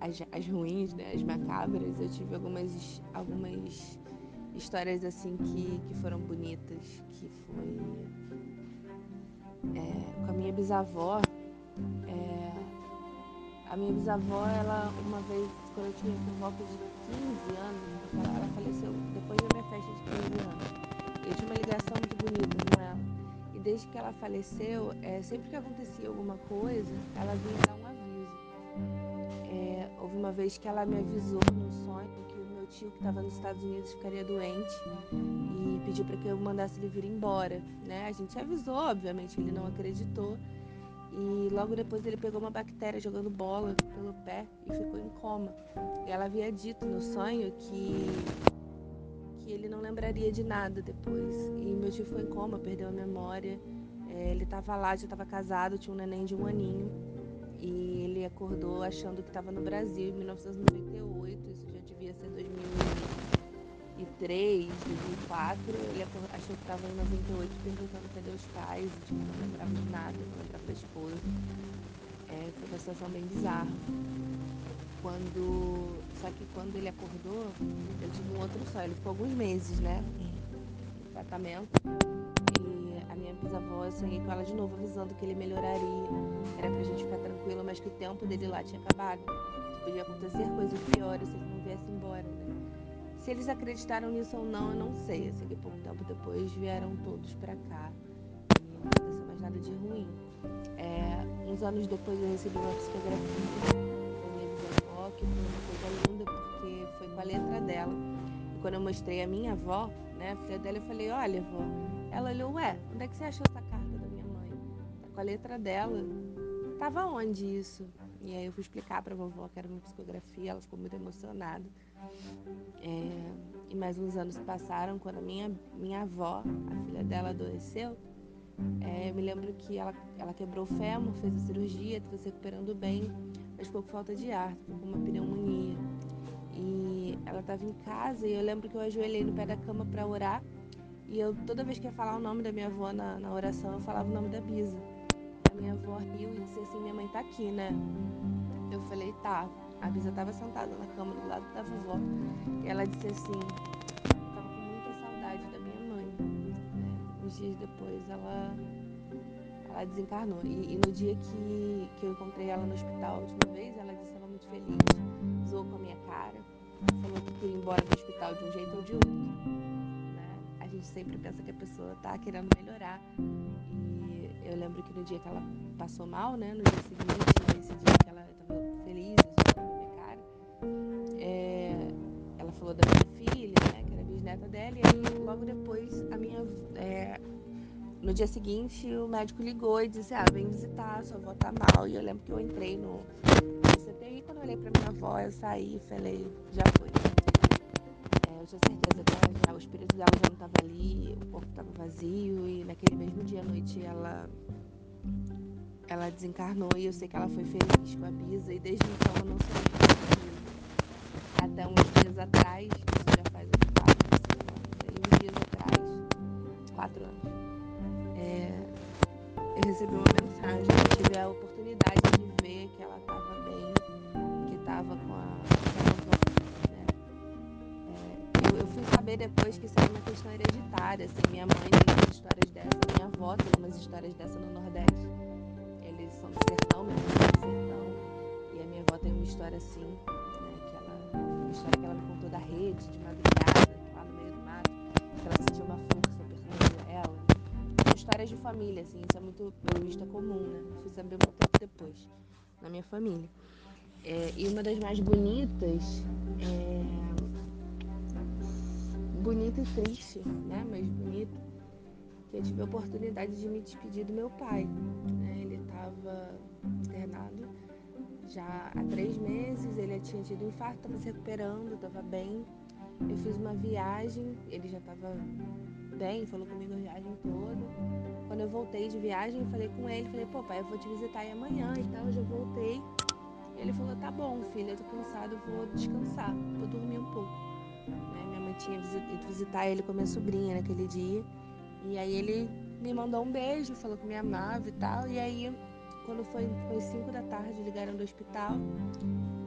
as, as ruins, né, as macabras, eu tive algumas algumas histórias assim que, que foram bonitas, que foi é, com a minha bisavó. É, a minha bisavó, ela uma vez, quando eu tinha por volta de 15 anos, ela, faleceu depois da minha festa de 15 anos. Eu tinha uma ligação muito bonita com ela. E desde que ela faleceu, é, sempre que acontecia alguma coisa, ela vinha dar um aviso. É, houve uma vez que ela me avisou no sonho que o meu tio que estava nos Estados Unidos ficaria doente e pediu para que eu mandasse ele vir embora. Né? A gente avisou, obviamente, ele não acreditou. E logo depois ele pegou uma bactéria jogando bola pelo pé e ficou em coma. E ela havia dito no sonho que que ele não lembraria de nada depois. E meu tio foi em coma, perdeu a memória. É, ele estava lá, já estava casado, tinha um neném de um aninho. E ele acordou achando que estava no Brasil em 1998, isso já devia ser 2003, 2004. Ele achou que estava em 98 perguntando cadê os pais, tipo, não lembrava de nada, não lembrava da esposa. É, foi uma situação bem bizarra. Quando. Só que quando ele acordou, eu tive um outro sonho. Ele ficou alguns meses, né? Em tratamento. E a minha bisavó, eu sonhei com ela de novo, avisando que ele melhoraria. Era pra gente ficar tranquilo, mas que o tempo dele lá tinha acabado. Que podia acontecer coisas piores se ele não viesse embora, né? Se eles acreditaram nisso ou não, eu não sei. Eu sei que pouco tempo depois vieram todos pra cá. E não aconteceu mais nada de ruim. É, uns anos depois eu recebi uma psicografia que foi uma coisa linda, porque foi com a letra dela. E quando eu mostrei a minha avó, né, a filha dela, eu falei, olha, avó. Ela olhou, ué, onde é que você achou essa carta da minha mãe? Tá com a letra dela. Tava onde isso? E aí eu fui explicar pra vovó que era uma psicografia, ela ficou muito emocionada. É, e mais uns anos passaram, quando a minha, minha avó, a filha dela, adoeceu, é, me lembro que ela, ela quebrou o fêmur, fez a cirurgia, estava se recuperando bem mas com falta de ar, com uma pneumonia. E ela estava em casa e eu lembro que eu ajoelhei no pé da cama para orar E eu, toda vez que ia falar o nome da minha avó na, na oração, eu falava o nome da Bisa. A minha avó riu e disse assim: Minha mãe tá aqui, né? Eu falei: Tá. A Bisa tava sentada na cama do lado da vovó. E ela disse assim: Eu tava com muita saudade da minha mãe. Uns dias depois ela, ela desencarnou. E, e, no dia que, que eu encontrei ela no hospital a última vez, ela disse que estava muito feliz, zoou com a minha cara, falou que queria ir embora do hospital de um jeito ou de outro gente sempre pensa que a pessoa tá querendo melhorar. E eu lembro que no dia que ela passou mal, né, no dia seguinte, esse dia que ela estava feliz, isso na minha cara, é, ela falou da minha filha, né, que era bisneta dela, e aí logo depois a minha. É, no dia seguinte, o médico ligou e disse: Ah, vem visitar, sua avó tá mal. E eu lembro que eu entrei no, CTI, quando eu olhei pra minha avó, eu saí e falei: Já foi. Tinha certeza que ela já, o espírito dela já não estava ali, o corpo estava vazio. E naquele mesmo dia à noite ela ela desencarnou e eu sei que ela foi feliz com a Bisa. E desde então eu não sonhei até uns dias atrás, isso já faz uns quatro, cinco anos, uns dias atrás, quatro anos, é, eu recebi uma mensagem, eu tive a oportunidade de ver que ela estava bem, que estava com a fui saber depois que isso era uma questão hereditária. Assim, minha mãe tem umas histórias dessa, minha avó tem umas histórias dessa no Nordeste. Eles são do sertão, minha mãe é do sertão. E a minha avó tem uma história assim, né, que ela, uma história que ela me contou da rede, de madrugada, lá no meio do mato, que ela sentiu uma. São histórias de família, assim, isso é muito, pelo visto, comum, né? Fui saber muito tempo depois, na minha família. É, e uma das mais bonitas é bonita e triste, né? Mas bonita. Que eu tive a oportunidade de me despedir do meu pai. Né? Ele estava internado já há três meses, ele tinha tido um infarto, estava se recuperando, estava bem. Eu fiz uma viagem, ele já estava bem, falou comigo a viagem toda. Quando eu voltei de viagem, falei com ele, falei, pô, pai, eu vou te visitar aí amanhã e tal, eu já voltei. Ele falou, tá bom, filha, eu tô cansado, vou descansar, vou dormir um pouco tinha ido visitar ele com a minha sobrinha naquele dia. E aí ele me mandou um beijo, falou que me amava e tal. E aí, quando foi, foi 5 da tarde, ligaram do hospital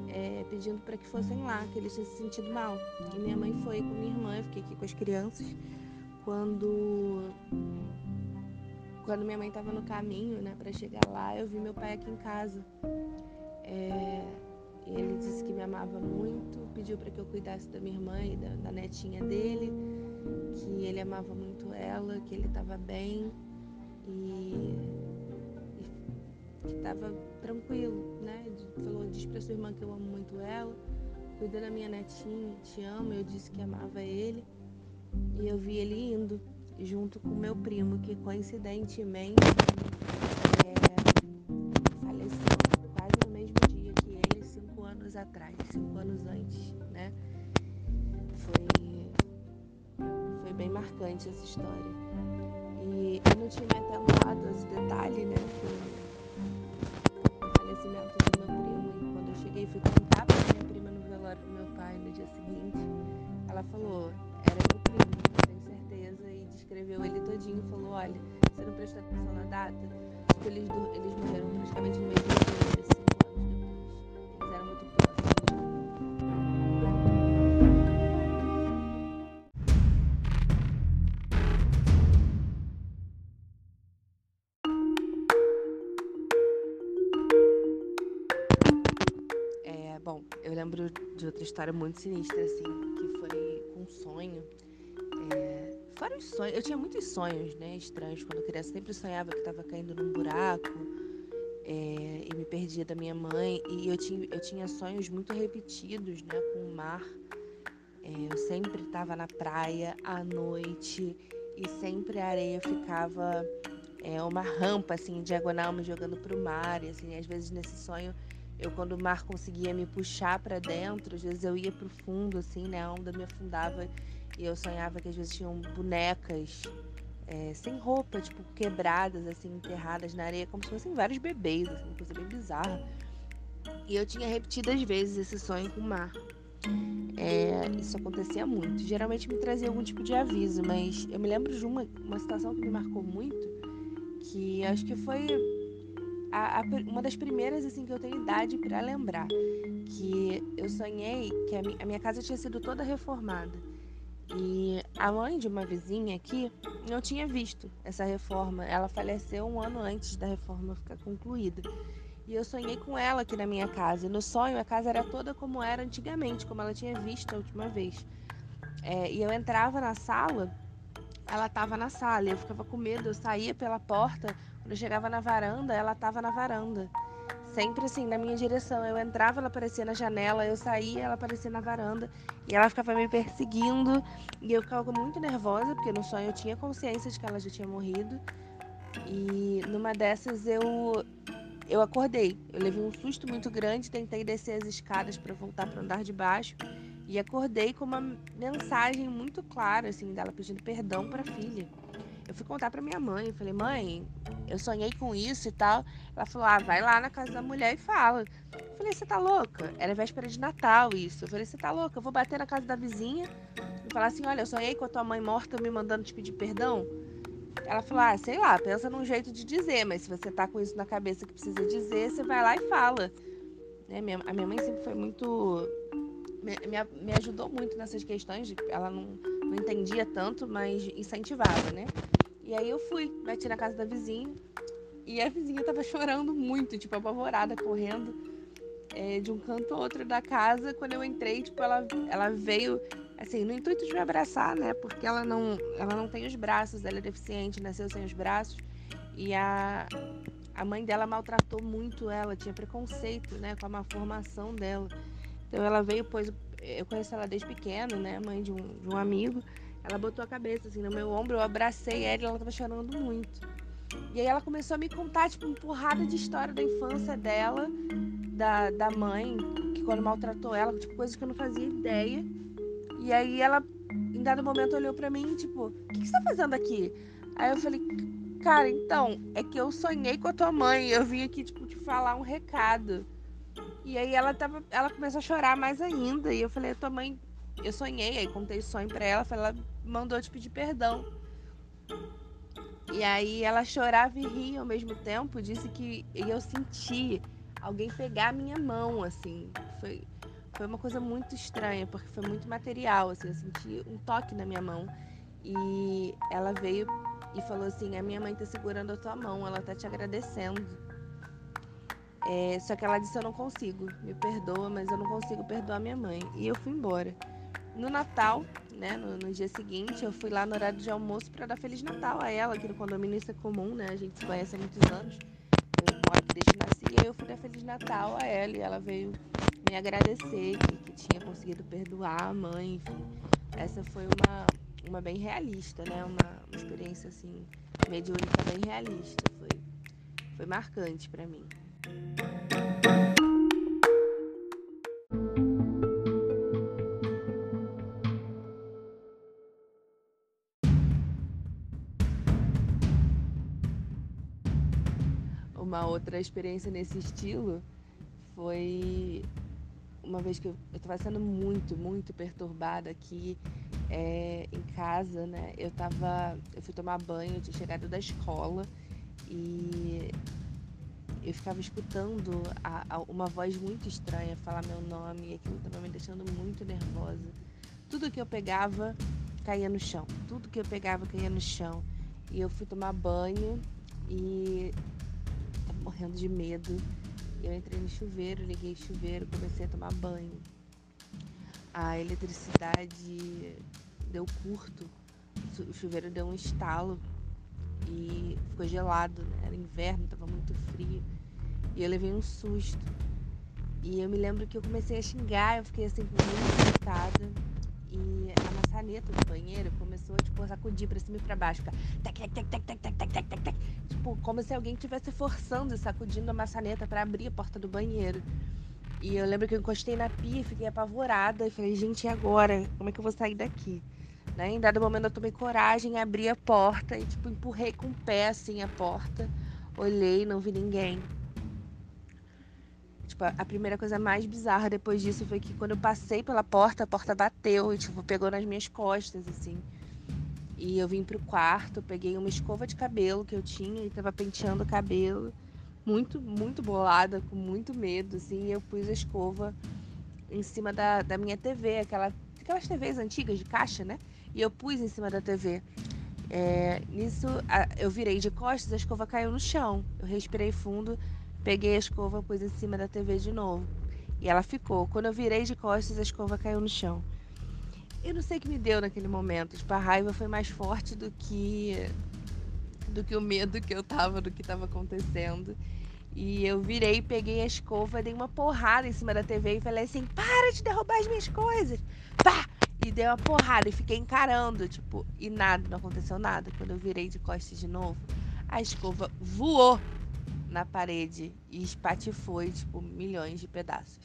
é, pedindo para que fossem lá, que ele tinha se sentido mal. E minha mãe foi com minha irmã, eu fiquei aqui com as crianças. Quando quando minha mãe estava no caminho, né, para chegar lá, eu vi meu pai aqui em casa. É, ele disse que me amava muito, pediu para que eu cuidasse da minha irmã e da, da netinha dele, que ele amava muito ela, que ele estava bem e, e que estava tranquilo, né? Falou, diz para sua irmã que eu amo muito ela, cuida da minha netinha, te amo. Eu disse que amava ele e eu vi ele indo junto com meu primo, que coincidentemente atrás, cinco anos antes, né? Foi, foi bem marcante essa história. E eu não tinha me atentado a esse detalhe, né? Do falecimento do meu primo. E quando eu cheguei, fui contar pra minha prima no velório do meu pai no dia seguinte. Ela falou, era meu primo, tenho certeza. E descreveu ele todinho e falou, olha, você não prestou atenção na data? Tipo, eles, eles morreram praticamente no mesmo dia, de outra história muito sinistra, assim, que foi um sonho. É, fora os sonhos, eu tinha muitos sonhos, né, estranhos quando criança. Sempre sonhava que estava caindo num buraco é, e me perdia da minha mãe. E eu tinha, eu tinha sonhos muito repetidos, né, com o mar. É, eu sempre estava na praia à noite e sempre a areia ficava é, uma rampa, assim, diagonal me jogando para o mar. E, assim, às vezes nesse sonho eu quando o mar conseguia me puxar para dentro, às vezes eu ia pro fundo, assim, né? A onda me afundava e eu sonhava que às vezes tinham bonecas é, sem roupa, tipo, quebradas, assim, enterradas na areia, como se fossem vários bebês, assim, coisa bem bizarra. E eu tinha repetidas vezes esse sonho com o mar. É, isso acontecia muito. Geralmente me trazia algum tipo de aviso, mas eu me lembro de uma, uma situação que me marcou muito, que acho que foi a, a, uma das primeiras assim que eu tenho idade para lembrar, que eu sonhei que a, mi, a minha casa tinha sido toda reformada. E a mãe de uma vizinha aqui não tinha visto essa reforma. Ela faleceu um ano antes da reforma ficar concluída. E eu sonhei com ela aqui na minha casa. E no sonho a casa era toda como era antigamente, como ela tinha visto a última vez. É, e eu entrava na sala, ela estava na sala. E eu ficava com medo, eu saía pela porta. Eu chegava na varanda, ela estava na varanda. Sempre assim, na minha direção. Eu entrava, ela aparecia na janela, eu saía, ela aparecia na varanda. E ela ficava me perseguindo. E eu ficava muito nervosa, porque no sonho eu tinha consciência de que ela já tinha morrido. E numa dessas eu eu acordei. Eu levei um susto muito grande, tentei descer as escadas para voltar para o andar de baixo e acordei com uma mensagem muito clara assim dela pedindo perdão para a filha. Eu fui contar para minha mãe, eu falei: "Mãe, eu sonhei com isso e tal". Ela falou: "Ah, vai lá na casa da mulher e fala". Eu falei: "Você tá louca? Era véspera de Natal isso". Eu falei: "Você tá louca? Eu vou bater na casa da vizinha e falar assim: "Olha, eu sonhei com a tua mãe morta me mandando te pedir perdão". Ela falou: ah, sei lá, pensa num jeito de dizer, mas se você tá com isso na cabeça que precisa dizer, você vai lá e fala. Né? A minha mãe sempre foi muito. Me, me, ajudou muito nessas questões, ela não, não entendia tanto, mas incentivava, né? E aí eu fui, bati na casa da vizinha, e a vizinha tava chorando muito, tipo, apavorada, correndo é, de um canto ao outro da casa. Quando eu entrei, tipo, ela, ela veio assim, no intuito de me abraçar, né? Porque ela não, ela não tem os braços, ela é deficiente, nasceu sem os braços. E a, a mãe dela maltratou muito ela, tinha preconceito, né, com a má formação dela. Então ela veio, pois eu conheço ela desde pequeno, né, mãe de um, de um amigo. Ela botou a cabeça assim no meu ombro, eu abracei ela e ela tava chorando muito. E aí ela começou a me contar, tipo, uma porrada de história da infância dela, da, da mãe, que quando maltratou ela, tipo, coisas que eu não fazia ideia. E aí ela, em dado momento, olhou para mim, tipo, o que, que você tá fazendo aqui? Aí eu falei, cara, então, é que eu sonhei com a tua mãe. Eu vim aqui, tipo, te falar um recado. E aí ela tava. Ela começou a chorar mais ainda. E eu falei, tua mãe. Eu sonhei, aí contei o sonho pra ela, ela mandou te pedir perdão. E aí ela chorava e ria ao mesmo tempo, disse que eu senti alguém pegar a minha mão, assim. Foi, foi uma coisa muito estranha, porque foi muito material, assim, eu senti um toque na minha mão. E ela veio e falou assim: A minha mãe tá segurando a tua mão, ela tá te agradecendo. É, só que ela disse: Eu não consigo, me perdoa, mas eu não consigo perdoar minha mãe. E eu fui embora. No Natal, né, no, no dia seguinte, eu fui lá no horário de almoço para dar Feliz Natal a ela, que no condomínio isso é comum, né? A gente se conhece há muitos anos. Eu moro aqui desde que nasci, e eu fui dar Feliz Natal a ela e ela veio me agradecer que, que tinha conseguido perdoar a mãe, enfim. Essa foi uma, uma bem realista, né? Uma, uma experiência assim, mediúnica bem realista. Foi, foi marcante para mim. Uma outra experiência nesse estilo foi uma vez que eu estava sendo muito, muito perturbada aqui é, em casa, né? Eu tava, eu fui tomar banho, eu tinha chegado da escola e eu ficava escutando a, a, uma voz muito estranha falar meu nome e aquilo estava me deixando muito nervosa. Tudo que eu pegava caía no chão, tudo que eu pegava caía no chão. E eu fui tomar banho e morrendo de medo. Eu entrei no chuveiro, liguei o chuveiro, comecei a tomar banho. A eletricidade deu curto, o chuveiro deu um estalo e ficou gelado, né? Era inverno, estava muito frio. E eu levei um susto. E eu me lembro que eu comecei a xingar, eu fiquei assim muito assustada. E a maçaneta do banheiro começou tipo, a sacudir pra cima e pra baixo. Ficar tec, tec, tec, tec, tec, tec, tec, tec, tec, tec. Tipo, como se alguém estivesse forçando e sacudindo a maçaneta para abrir a porta do banheiro. E eu lembro que eu encostei na pia fiquei apavorada. E falei, gente, e agora? Como é que eu vou sair daqui? Né? Em dado momento eu tomei coragem, abri a porta e tipo, empurrei com o pé assim a porta. Olhei, não vi ninguém. A primeira coisa mais bizarra depois disso foi que quando eu passei pela porta, a porta bateu e, tipo, pegou nas minhas costas, assim. E eu vim pro quarto, peguei uma escova de cabelo que eu tinha e tava penteando o cabelo. Muito, muito bolada, com muito medo, assim. E eu pus a escova em cima da, da minha TV, aquela, aquelas TVs antigas de caixa, né? E eu pus em cima da TV. É, nisso, eu virei de costas, a escova caiu no chão. Eu respirei fundo, peguei a escova, pus em cima da TV de novo. E ela ficou. Quando eu virei de costas, a escova caiu no chão. Eu não sei o que me deu naquele momento. Tipo, a raiva foi mais forte do que do que o medo que eu tava do que tava acontecendo. E eu virei, peguei a escova, dei uma porrada em cima da TV e falei assim: para de derrubar as minhas coisas! Pá! E dei uma porrada e fiquei encarando, tipo, e nada, não aconteceu nada. Quando eu virei de costas de novo, a escova voou na parede e espatifou, tipo, milhões de pedaços.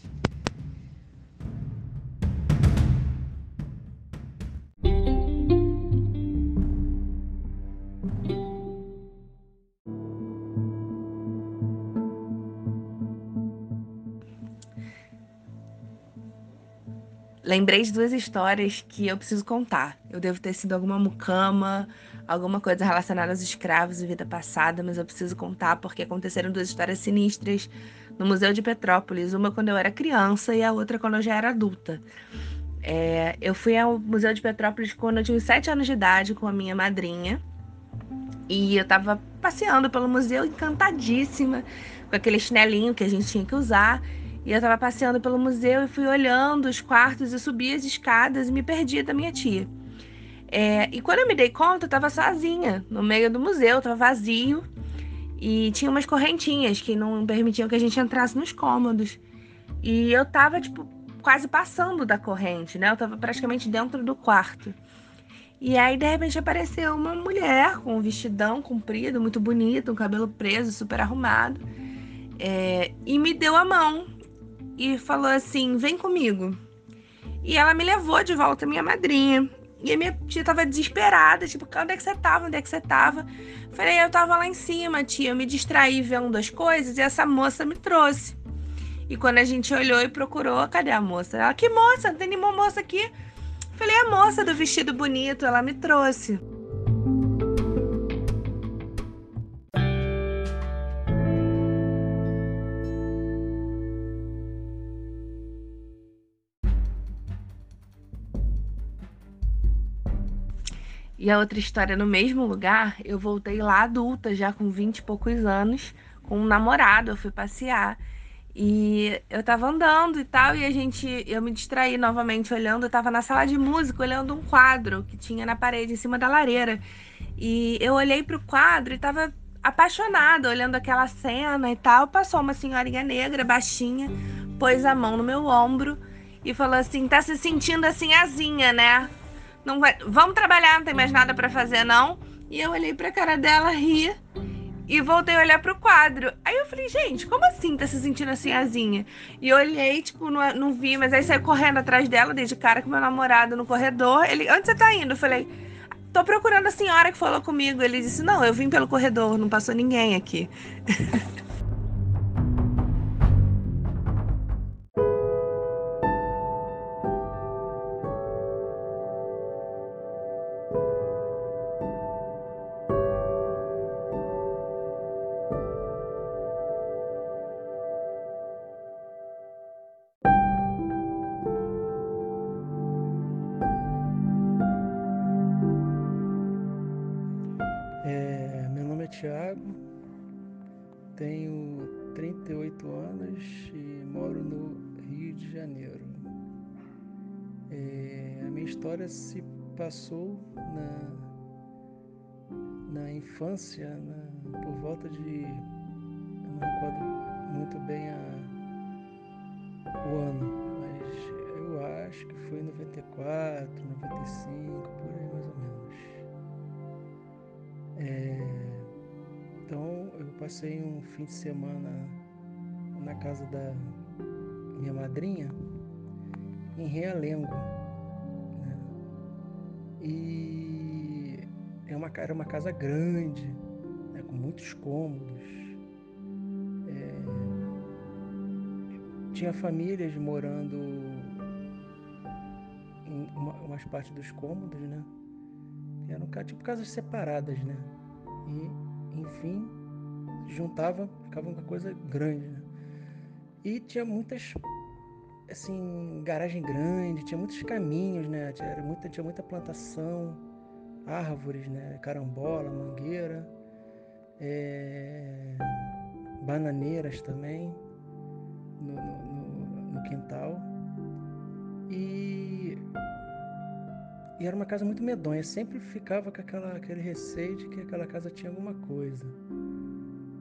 lembrei de duas histórias que eu preciso contar. Eu devo ter sido alguma mucama, alguma coisa relacionada aos escravos e vida passada, mas eu preciso contar porque aconteceram duas histórias sinistras no Museu de Petrópolis, uma quando eu era criança e a outra quando eu já era adulta. É, eu fui ao Museu de Petrópolis quando eu tinha sete anos de idade com a minha madrinha. E eu tava passeando pelo museu encantadíssima, com aquele chinelinho que a gente tinha que usar. E eu estava passeando pelo museu e fui olhando os quartos e subi as escadas e me perdi da minha tia. É, e quando eu me dei conta, eu estava sozinha no meio do museu, estava vazio e tinha umas correntinhas que não permitiam que a gente entrasse nos cômodos. E eu estava tipo quase passando da corrente, né? Eu estava praticamente dentro do quarto. E aí de repente apareceu uma mulher com um vestidão comprido, muito bonito, um cabelo preso, super arrumado, é, e me deu a mão e falou assim: vem comigo. E ela me levou de volta à minha madrinha. E a minha tia tava desesperada, tipo, onde é que você tava? Onde é que você tava? Falei, eu tava lá em cima, tia. Eu me distraí vendo as coisas e essa moça me trouxe. E quando a gente olhou e procurou, cadê a moça? Ela, que moça? Não tem nenhuma moça aqui. Falei, a moça do vestido bonito, ela me trouxe. E a outra história no mesmo lugar, eu voltei lá adulta, já com 20 e poucos anos, com um namorado, eu fui passear. E eu tava andando e tal, e a gente, eu me distraí novamente olhando, eu tava na sala de música olhando um quadro que tinha na parede em cima da lareira. E eu olhei pro quadro e tava apaixonada, olhando aquela cena e tal. Passou uma senhorinha negra, baixinha, pôs a mão no meu ombro e falou assim: "Tá se sentindo assim azinha, né?" Não vai, vamos trabalhar, não tem mais nada para fazer não. E eu olhei pra cara dela, ri e voltei a olhar pro quadro. Aí eu falei, gente, como assim tá se sentindo assim azinha? E eu olhei, tipo, não, não vi, mas aí saí correndo atrás dela, dei de cara com meu namorado no corredor. Ele, onde você tá indo? Eu falei, tô procurando a senhora que falou comigo. Ele disse, não, eu vim pelo corredor, não passou ninguém aqui. Janeiro. É, a minha história se passou na, na infância, na, por volta de. Eu não recordo muito bem a, o ano, mas eu acho que foi 94, 95, por aí mais ou menos. É, então eu passei um fim de semana na casa da minha madrinha em Realengo. Né? E é uma, era uma casa grande, né? com muitos cômodos. É, tinha famílias morando em uma, umas partes dos cômodos, né? Eram tipo casas separadas, né? E, enfim, juntava, ficava uma coisa grande, né? E tinha muitas, assim, garagem grande, tinha muitos caminhos, né? Tinha muita, tinha muita plantação, árvores, né? Carambola, mangueira, é... bananeiras também no, no, no quintal. E, e, era uma casa muito medonha. Sempre ficava com aquela, aquele receio de que aquela casa tinha alguma coisa.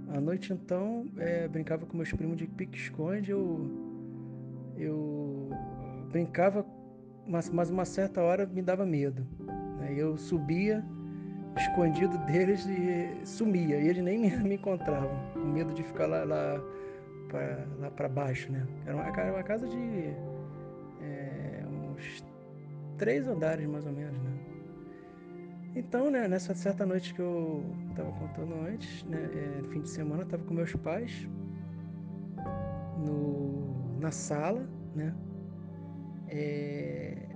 À noite, então, é, brincava com meus primos de pique-esconde. Eu, eu brincava, mas, mas uma certa hora me dava medo. Né? Eu subia escondido deles e sumia. E eles nem me, me encontravam, com medo de ficar lá, lá para baixo, né? Era uma, uma casa de é, uns três andares mais ou menos, né? Então, né, nessa certa noite que eu estava contando antes, né, é, fim de semana, estava com meus pais no, na sala, né? É,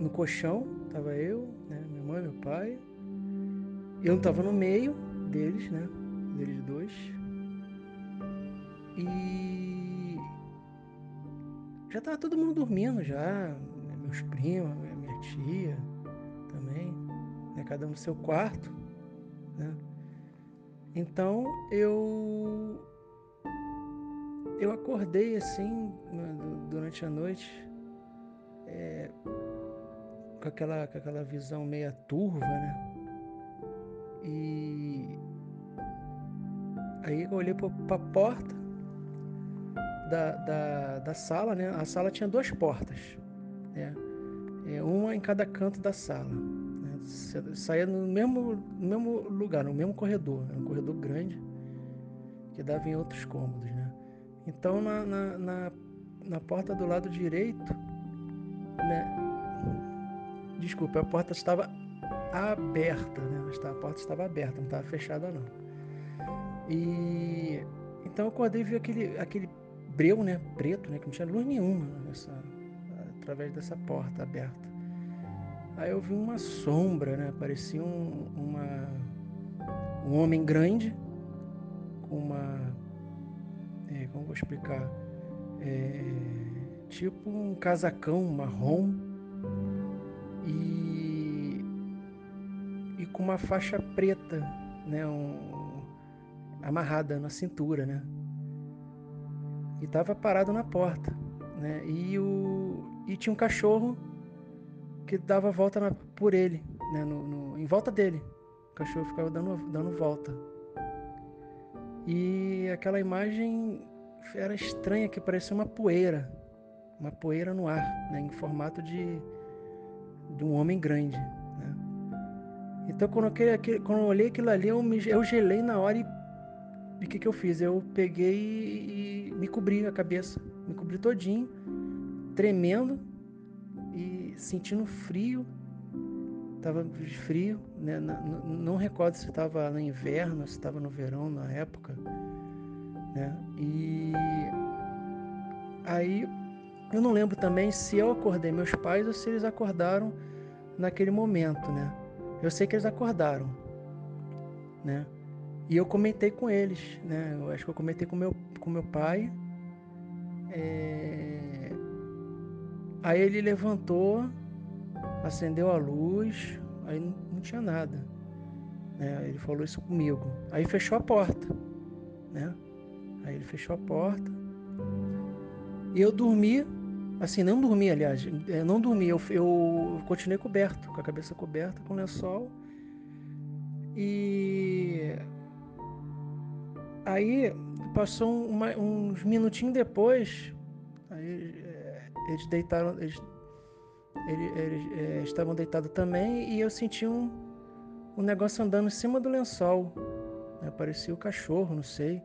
no colchão, tava eu, né, minha mãe, meu pai. Eu não tava no meio deles, né? Deles dois. E já tava todo mundo dormindo já, né, meus primos, minha tia também, né? cada um no seu quarto, né? Então eu eu acordei assim durante a noite é, com aquela com aquela visão meia turva, né? E aí eu olhei para a porta da, da, da, sala, né? A sala tinha duas portas, né? É, uma em cada canto da sala. Né? Saía no mesmo, no mesmo lugar, no mesmo corredor. Era um corredor grande que dava em outros cômodos, né? Então, na, na, na, na porta do lado direito, né? Desculpa, a porta estava aberta, né? A porta estava aberta, não estava fechada não. E então eu acordei e vi aquele, aquele breu, né, preto, né, que não tinha luz nenhuma nessa, através dessa porta aberta. Aí eu vi uma sombra, né, parecia um, uma, um homem grande com uma, é, como vou explicar, é, tipo um casacão marrom e, e com uma faixa preta, né, um, amarrada na cintura, né e estava parado na porta, né? E o e tinha um cachorro que dava volta na, por ele, né? No, no, em volta dele, o cachorro ficava dando dando volta. E aquela imagem era estranha, que parecia uma poeira, uma poeira no ar, né? Em formato de de um homem grande, né? Então quando eu, quando eu olhei aquilo ali, eu, me, eu gelei na hora e o que, que eu fiz? Eu peguei e me cobri a cabeça, me cobri todinho, tremendo e sentindo frio. Tava frio, né? Não, não recordo se estava no inverno, se estava no verão na época, né? E aí eu não lembro também se eu acordei meus pais ou se eles acordaram naquele momento, né? Eu sei que eles acordaram, né? E eu comentei com eles, né? Eu acho que eu comentei com meu, com meu pai. É... Aí ele levantou, acendeu a luz, aí não, tinha nada. Né? Ele falou isso comigo. Aí fechou a porta, né? Aí ele fechou a porta. E eu dormi, assim, não dormi, aliás, é, não dormi, eu, eu continuei coberto, com a cabeça coberta, com lençol. E Aí passou uma, uns minutinhos depois, aí, é, eles deitaram, eles, eles, eles é, estavam deitados também e eu senti um, um negócio andando em cima do lençol. Né? Parecia o cachorro, não sei,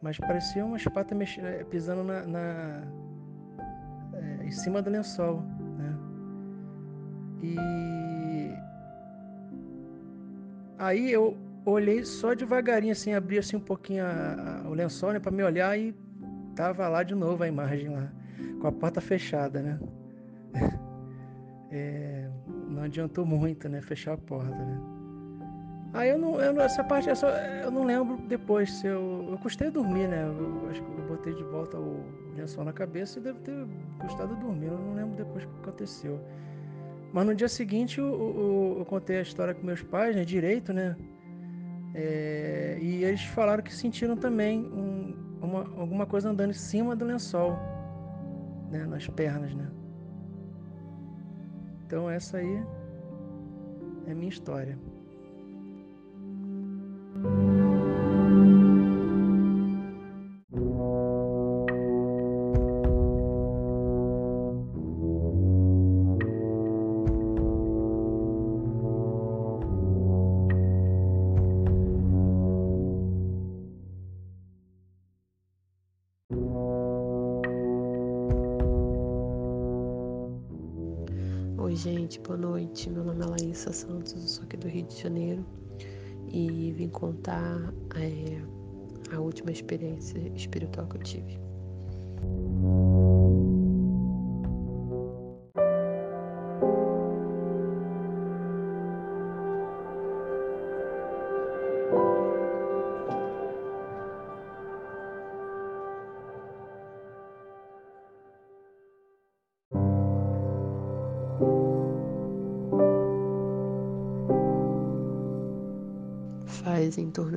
mas parecia umas patas mexendo, é, pisando na, na é, em cima do lençol, né? E aí eu olhei só devagarinho, assim, abri assim um pouquinho a, a, o lençol, né, para me olhar e tava lá de novo a imagem lá, com a porta fechada, né? É, não adiantou muito, né? Fechar a porta, né? Aí eu não, eu, essa parte eu, só, eu não lembro depois se eu, eu custei dormir, né? Eu, acho que eu botei de volta o lençol na cabeça e deve ter custado dormir. Eu não lembro depois o que aconteceu. Mas no dia seguinte eu, eu, eu contei a história com meus pais, né? Direito, né? É, e eles falaram que sentiram também um, uma, alguma coisa andando em cima do lençol, né? Nas pernas, né? Então essa aí é minha história. Meu nome é Laísa Santos, eu sou aqui do Rio de Janeiro e vim contar é, a última experiência espiritual que eu tive.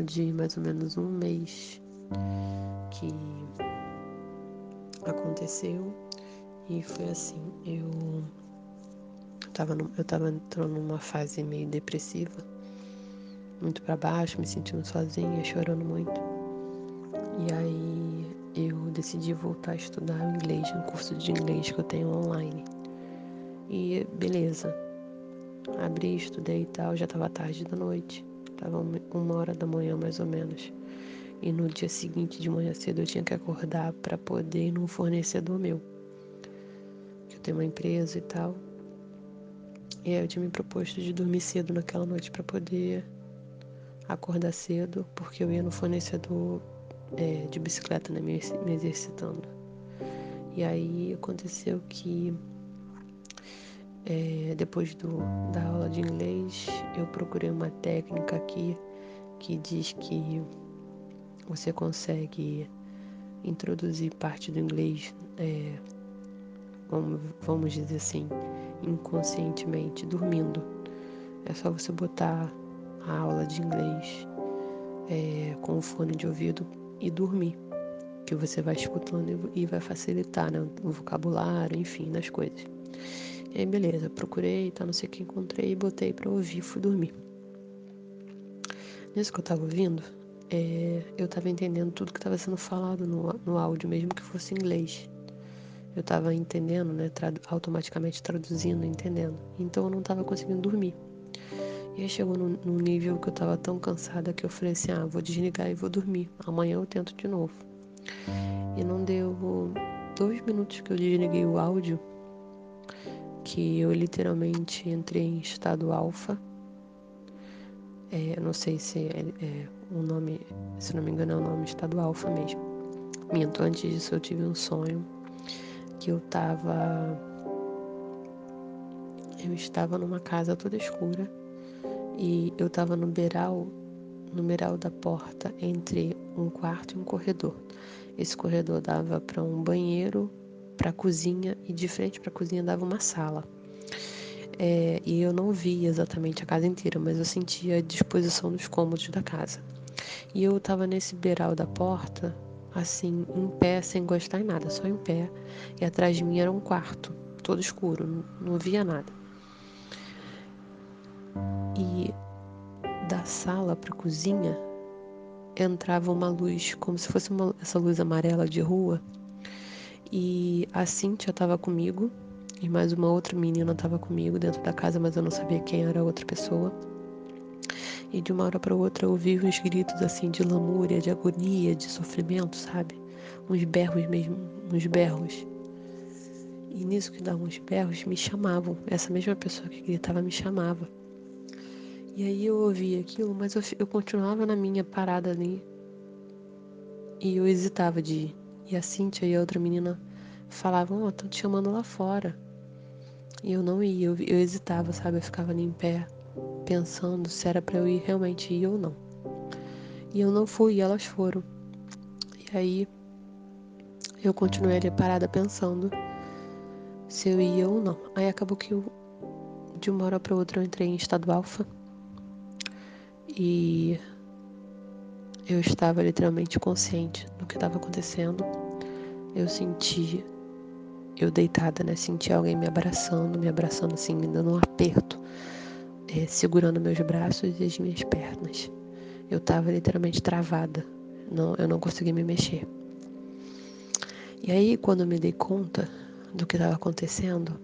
De mais ou menos um mês que aconteceu e foi assim, eu tava, no, eu tava entrando numa fase meio depressiva, muito para baixo, me sentindo sozinha, chorando muito. E aí eu decidi voltar a estudar inglês, um curso de inglês que eu tenho online. E beleza, abri, estudei e tal, já tava tarde da noite. Tava uma hora da manhã mais ou menos. E no dia seguinte de manhã cedo eu tinha que acordar para poder ir num fornecedor meu. Que eu tenho uma empresa e tal. E aí eu tinha me proposto de dormir cedo naquela noite para poder acordar cedo, porque eu ia no fornecedor é, de bicicleta, né, me, me exercitando. E aí aconteceu que é, depois do, da aula de inglês, eu procurei uma técnica aqui que diz que você consegue introduzir parte do inglês, é, vamos, vamos dizer assim, inconscientemente, dormindo. É só você botar a aula de inglês é, com o fone de ouvido e dormir, que você vai escutando e vai facilitar né, o vocabulário, enfim, nas coisas. E aí, beleza, procurei, tá, não sei o que encontrei, botei pra ouvir, fui dormir. Nisso que eu tava ouvindo, é, eu tava entendendo tudo que tava sendo falado no, no áudio, mesmo que fosse inglês. Eu tava entendendo, né, tradu automaticamente traduzindo, entendendo. Então eu não tava conseguindo dormir. E aí chegou num, num nível que eu tava tão cansada que eu falei assim, ah, vou desligar e vou dormir. Amanhã eu tento de novo. E não deu dois minutos que eu desliguei o áudio, que eu literalmente entrei em estado alfa. É, não sei se é, é, o nome, se não me engano, é o nome estado alfa mesmo. Minto, antes disso eu tive um sonho que eu tava. Eu estava numa casa toda escura e eu tava no beiral, no beiral da porta entre um quarto e um corredor. Esse corredor dava para um banheiro para a cozinha e de frente para a cozinha dava uma sala. É, e eu não via exatamente a casa inteira, mas eu sentia a disposição dos cômodos da casa. E eu estava nesse beiral da porta, assim, em pé, sem encostar em nada, só em pé. E atrás de mim era um quarto, todo escuro, não, não via nada. E da sala para a cozinha entrava uma luz, como se fosse uma, essa luz amarela de rua, e a Cíntia estava comigo e mais uma outra menina estava comigo dentro da casa, mas eu não sabia quem era a outra pessoa. E de uma hora para outra eu ouvi uns gritos assim de lamúria, de agonia, de sofrimento, sabe? Uns berros mesmo, uns berros. E nisso que davam uns berros, me chamavam. Essa mesma pessoa que gritava me chamava. E aí eu ouvia aquilo, mas eu, eu continuava na minha parada ali. E eu hesitava de ir E a Cíntia e a outra menina falavam, ó, oh, estão te chamando lá fora. E eu não ia, eu, eu hesitava, sabe? Eu ficava ali em pé, pensando se era para eu ir realmente ir ou não. E eu não fui, e elas foram. E aí eu continuei ali parada pensando se eu ia ou não. Aí acabou que eu, de uma hora para outra eu entrei em estado alfa e eu estava literalmente consciente do que estava acontecendo. Eu senti, eu deitada, né? Senti alguém me abraçando, me abraçando assim, me dando um aperto, é, segurando meus braços e as minhas pernas. Eu estava literalmente travada, não, eu não conseguia me mexer. E aí, quando eu me dei conta do que estava acontecendo,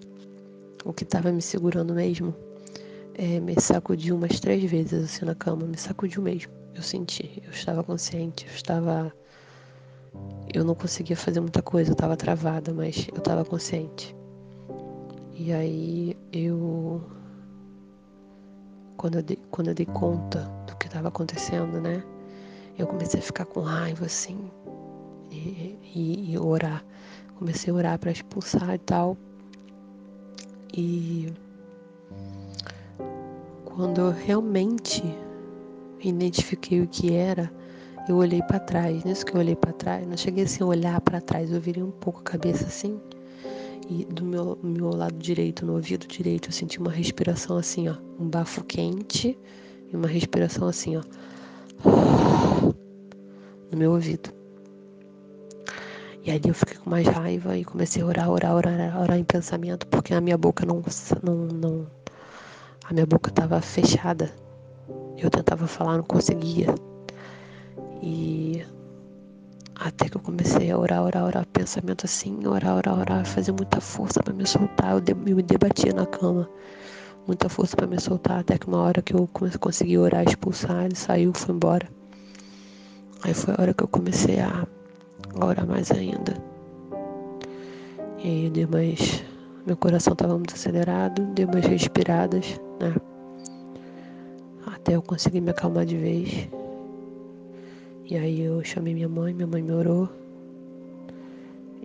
o que estava me segurando mesmo, é, me sacudiu umas três vezes assim na cama, me sacudiu mesmo. Eu senti, eu estava consciente, eu estava. Eu não conseguia fazer muita coisa, eu estava travada, mas eu estava consciente. E aí eu. Quando eu, dei, quando eu dei conta do que estava acontecendo, né? Eu comecei a ficar com raiva, assim, e, e, e orar. Comecei a orar para expulsar e tal. E quando eu realmente identifiquei o que era, eu olhei para trás. Nisso que eu olhei para trás, não cheguei assim a olhar para trás, eu virei um pouco a cabeça assim. E do meu, meu lado direito, no ouvido direito, eu senti uma respiração assim, ó, um bafo quente e uma respiração assim, ó, no meu ouvido. E ali eu fiquei com mais raiva e comecei a orar, orar, orar, orar em pensamento, porque a minha boca não, não, não a minha boca estava fechada. Eu tentava falar, não conseguia. E até que eu comecei a orar, orar, orar, pensamento assim, orar, orar, orar, fazer muita força para me soltar. Eu, me debatia na cama, muita força para me soltar, até que uma hora que eu consegui orar, expulsar, ele saiu, foi embora. Aí foi a hora que eu comecei a orar mais ainda. E aí dei mais. Meu coração estava muito acelerado, dei umas respiradas, né? Até eu conseguir me acalmar de vez. E aí eu chamei minha mãe, minha mãe me orou.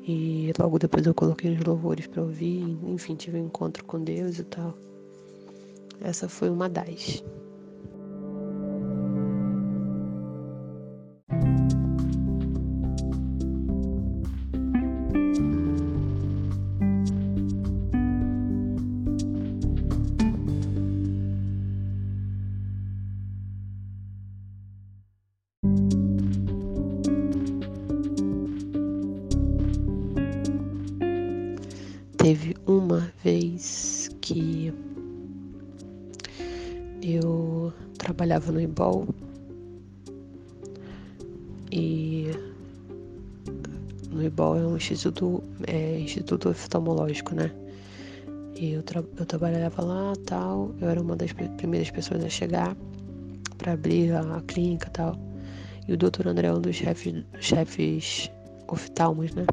E logo depois eu coloquei os louvores para ouvir, enfim, tive um encontro com Deus e tal. Essa foi uma das. Trabalhava no IBOL e no IBOL é um instituto, é, instituto oftalmológico, né? E eu, tra eu trabalhava lá tal, eu era uma das primeiras pessoas a chegar para abrir a, a clínica tal. E o doutor André é um dos chefes, chefes oftalmos, né?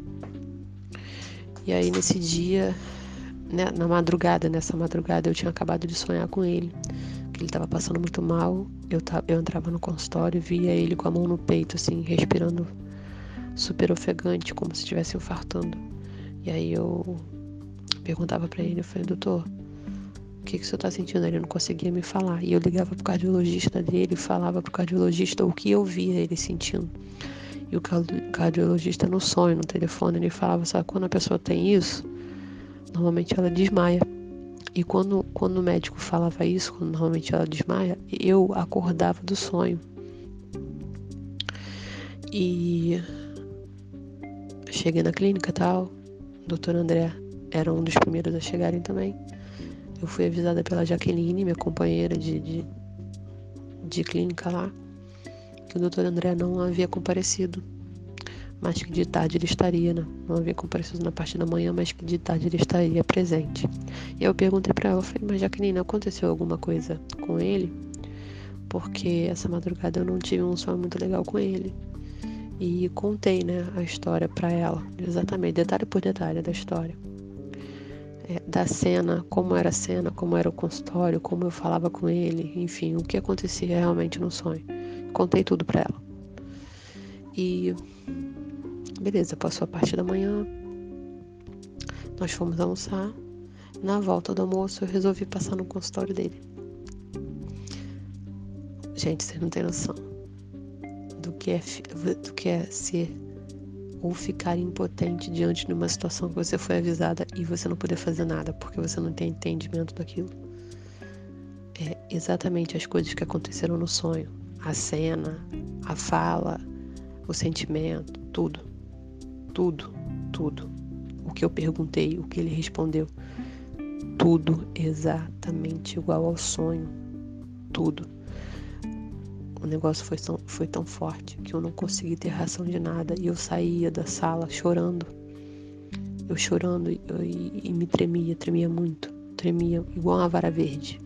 E aí nesse dia, né, na madrugada, nessa madrugada, eu tinha acabado de sonhar com ele. Que ele estava passando muito mal. Eu, eu entrava no consultório e via ele com a mão no peito, assim, respirando super ofegante, como se estivesse infartando. E aí eu perguntava para ele, eu falei, doutor, o que, que o senhor está sentindo? Ele não conseguia me falar. E eu ligava pro cardiologista dele e falava pro cardiologista o que eu via ele sentindo. E o cardiologista no sonho, no telefone, ele falava, sabe, quando a pessoa tem isso, normalmente ela desmaia. E quando, quando o médico falava isso, quando normalmente ela desmaia, eu acordava do sonho. E cheguei na clínica e tal, o doutor André era um dos primeiros a chegarem também. Eu fui avisada pela Jaqueline, minha companheira de, de, de clínica lá, que o doutor André não havia comparecido, mas que de tarde ele estaria, né? não havia comparecido na parte da manhã, mas que de tarde ele estaria presente. E eu perguntei para ela, falei, mas Jaqueline, aconteceu alguma coisa com ele? Porque essa madrugada eu não tive um sonho muito legal com ele. E contei, né, a história para ela, exatamente, detalhe por detalhe da história. É, da cena, como era a cena, como era o consultório, como eu falava com ele, enfim, o que acontecia realmente no sonho. Contei tudo para ela. E Beleza, passou a parte da manhã. Nós fomos almoçar. Na volta do almoço, eu resolvi passar no consultório dele. Gente, vocês não têm noção do que é, do que é ser ou ficar impotente diante de uma situação que você foi avisada e você não poder fazer nada porque você não tem entendimento daquilo. É exatamente as coisas que aconteceram no sonho, a cena, a fala, o sentimento, tudo. Tudo, tudo. O que eu perguntei, o que ele respondeu. Tudo exatamente igual ao sonho. Tudo. O negócio foi tão, foi tão forte que eu não consegui ter reação de nada e eu saía da sala chorando. Eu chorando e, e, e me tremia, tremia muito. Tremia igual uma vara verde.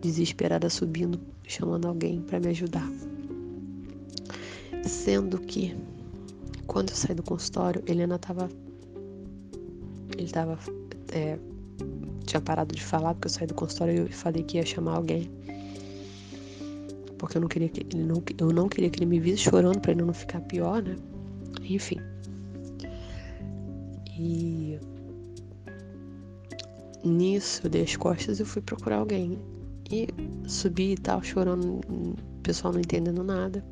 Desesperada subindo, chamando alguém para me ajudar. Sendo que quando eu saí do consultório, Helena estava. Ele estava. É, tinha parado de falar porque eu saí do consultório e falei que ia chamar alguém. Porque eu não queria que ele não, eu não queria que ele me visse chorando para ele não ficar pior, né? Enfim. E nisso eu dei as costas e fui procurar alguém. E subi e tal, chorando, o pessoal não entendendo nada.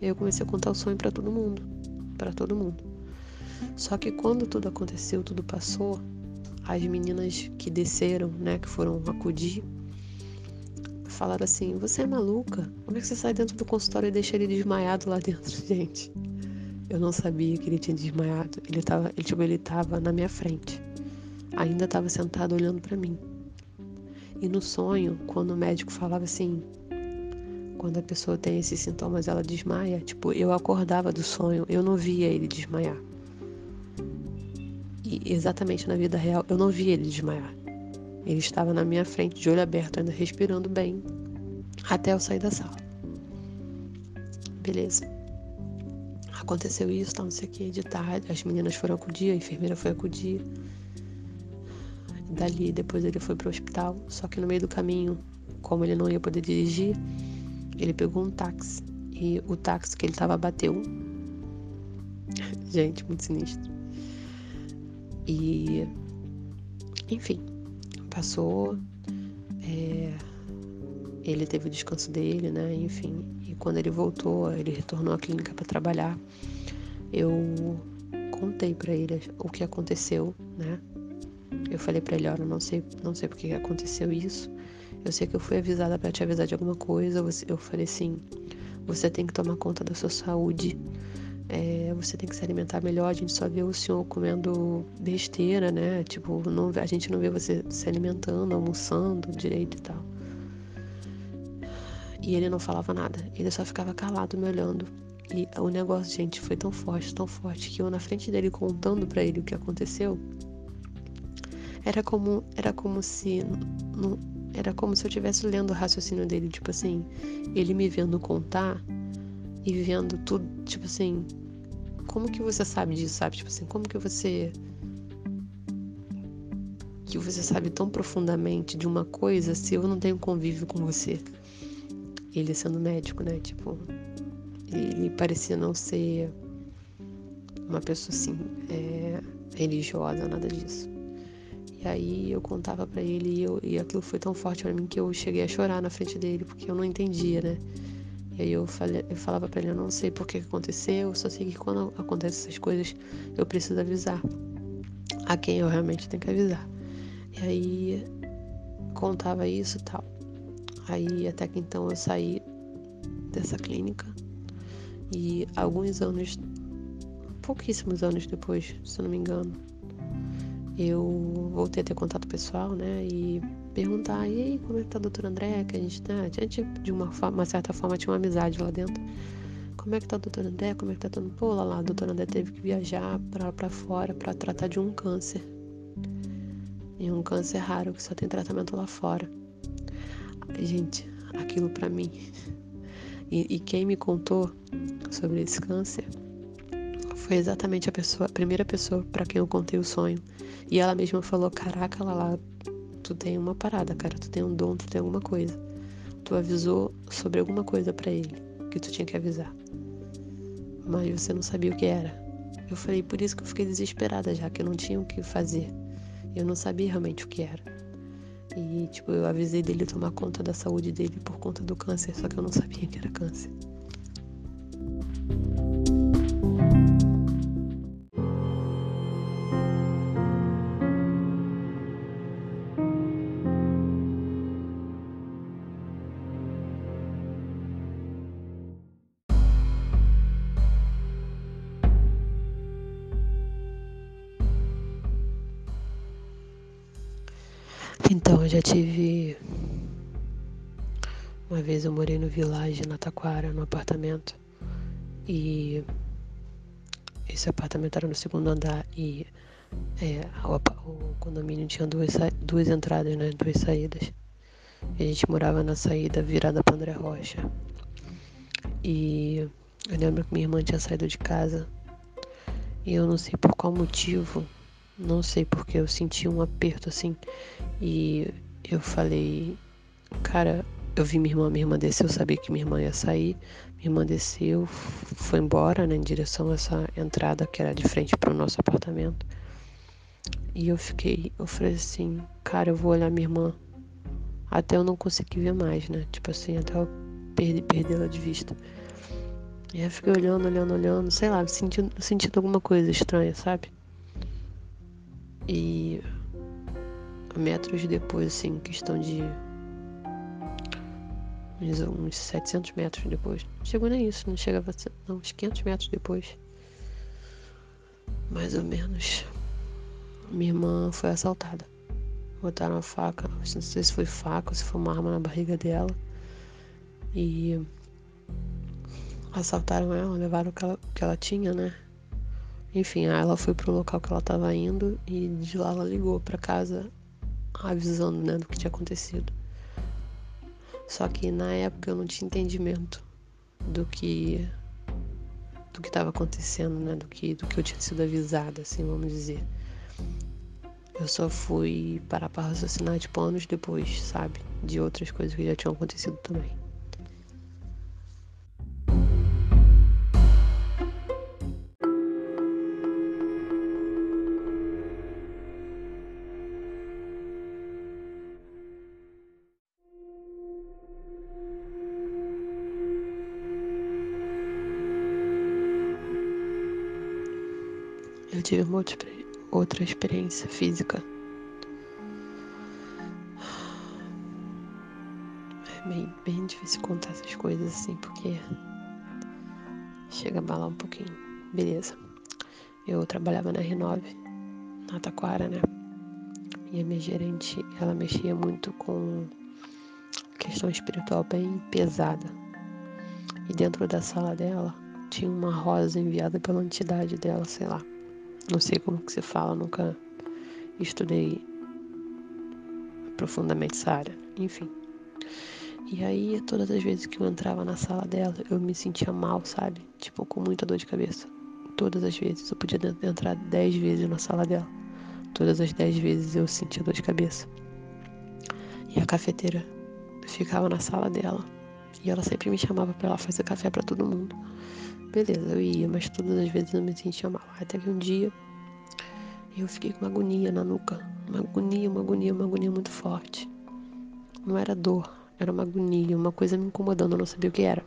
E aí eu comecei a contar o sonho para todo mundo, para todo mundo. Só que quando tudo aconteceu, tudo passou, as meninas que desceram, né, que foram acudir, falaram assim: "Você é maluca? Como é que você sai dentro do consultório e deixa ele desmaiado lá dentro, gente?" Eu não sabia que ele tinha desmaiado. Ele tava, ele, tipo, ele tava na minha frente. Ainda estava sentado olhando para mim. E no sonho, quando o médico falava assim, quando a pessoa tem esses sintomas, ela desmaia. Tipo, eu acordava do sonho, eu não via ele desmaiar. E exatamente na vida real, eu não via ele desmaiar. Ele estava na minha frente, de olho aberto, ainda respirando bem, até eu sair da sala. Beleza. Aconteceu isso, tá, não sei o que, de tarde. As meninas foram acudir, a enfermeira foi acudir. Dali, depois ele foi pro hospital. Só que no meio do caminho, como ele não ia poder dirigir, ele pegou um táxi e o táxi que ele tava bateu. Gente, muito sinistro. E enfim, passou. É, ele teve o descanso dele, né? Enfim, e quando ele voltou, ele retornou à clínica para trabalhar. Eu contei para ele o que aconteceu, né? Eu falei para ele, olha, não sei, não sei porque aconteceu isso. Eu sei que eu fui avisada para te avisar de alguma coisa. Eu falei assim: você tem que tomar conta da sua saúde. É, você tem que se alimentar melhor. A gente só vê o senhor comendo besteira, né? Tipo, não, a gente não vê você se alimentando, almoçando direito e tal. E ele não falava nada. Ele só ficava calado me olhando. E o negócio, gente, foi tão forte, tão forte que eu na frente dele contando para ele o que aconteceu, era como era como se era como se eu estivesse lendo o raciocínio dele, tipo assim, ele me vendo contar e vendo tudo, tipo assim, como que você sabe disso, sabe? Tipo assim, como que você que você sabe tão profundamente de uma coisa se eu não tenho convívio com você? Ele sendo médico, né? Tipo, ele parecia não ser uma pessoa assim, é, religiosa, nada disso. Aí eu contava para ele e, eu, e aquilo foi tão forte para mim que eu cheguei a chorar na frente dele, porque eu não entendia, né? E aí eu, falei, eu falava para ele, eu não sei por que aconteceu, eu só sei que quando acontecem essas coisas eu preciso avisar a quem eu realmente tenho que avisar. E aí contava isso e tal. Aí até que então eu saí dessa clínica e alguns anos, pouquíssimos anos depois, se eu não me engano, eu voltei a ter contato pessoal, né? E perguntar, e aí, como é que tá a doutora André? Que a gente, né, a gente de uma, uma certa forma, tinha uma amizade lá dentro. Como é que tá a doutora André? Como é que tá todo Pô, lá, lá, a doutora André teve que viajar pra, pra fora para tratar de um câncer. E um câncer raro, que só tem tratamento lá fora. Gente, aquilo para mim. E, e quem me contou sobre esse câncer foi exatamente a pessoa, a primeira pessoa para quem eu contei o sonho. E ela mesma falou: Caraca, Lala, tu tem uma parada, cara, tu tem um dom, tu tem alguma coisa. Tu avisou sobre alguma coisa para ele que tu tinha que avisar. Mas você não sabia o que era. Eu falei, por isso que eu fiquei desesperada já, que eu não tinha o que fazer. Eu não sabia realmente o que era. E, tipo, eu avisei dele tomar conta da saúde dele por conta do câncer, só que eu não sabia que era câncer. Já tive. Uma vez eu morei no Village, na Taquara, no apartamento. E. Esse apartamento era no segundo andar e. É, o, o, condomínio tinha duas, duas entradas, né? Duas saídas. E a gente morava na saída virada para André Rocha. E eu lembro que minha irmã tinha saído de casa. E eu não sei por qual motivo não sei porque eu senti um aperto assim. E eu falei, cara, eu vi minha irmã, minha irmã desceu, eu sabia que minha irmã ia sair. Minha irmã desceu, foi embora, né, em direção a essa entrada que era de frente para o nosso apartamento. E eu fiquei, eu falei assim, cara, eu vou olhar minha irmã até eu não conseguir ver mais, né? Tipo assim, até eu perder, perdê-la de vista. E eu fiquei olhando, olhando, olhando, sei lá, sentindo, sentindo alguma coisa estranha, sabe? E metros depois, assim, questão de uns, uns 700 metros depois. Chegou nem isso, não chegava a não, uns 500 metros depois. Mais ou menos. Minha irmã foi assaltada. Botaram a faca, não sei se foi faca ou se foi uma arma na barriga dela. E assaltaram ela, levaram o que ela, o que ela tinha, né? Enfim, aí ela foi pro local que ela estava indo e de lá ela ligou para casa avisando, né, do que tinha acontecido. Só que na época eu não tinha entendimento do que do que estava acontecendo, né, do que do que eu tinha sido avisada, assim, vamos dizer. Eu só fui parar para raciocinar tipo anos depois, sabe, de outras coisas que já tinham acontecido também. Tive uma outra experiência física. É bem, bem difícil contar essas coisas assim, porque chega a balar um pouquinho. Beleza. Eu trabalhava na R9, na Taquara, né? E a minha gerente, ela mexia muito com questão espiritual bem pesada. E dentro da sala dela tinha uma rosa enviada pela entidade dela, sei lá. Não sei como que se fala, nunca estudei profundamente essa área. Enfim. E aí, todas as vezes que eu entrava na sala dela, eu me sentia mal, sabe? Tipo, com muita dor de cabeça. Todas as vezes. Eu podia entrar dez vezes na sala dela. Todas as dez vezes eu sentia dor de cabeça. E a cafeteira ficava na sala dela. E ela sempre me chamava para ela fazer café para todo mundo. Beleza, eu ia, mas todas as vezes eu me sentia mal. Até que um dia eu fiquei com uma agonia na nuca. Uma agonia, uma agonia, uma agonia muito forte. Não era dor, era uma agonia, uma coisa me incomodando, eu não sabia o que era.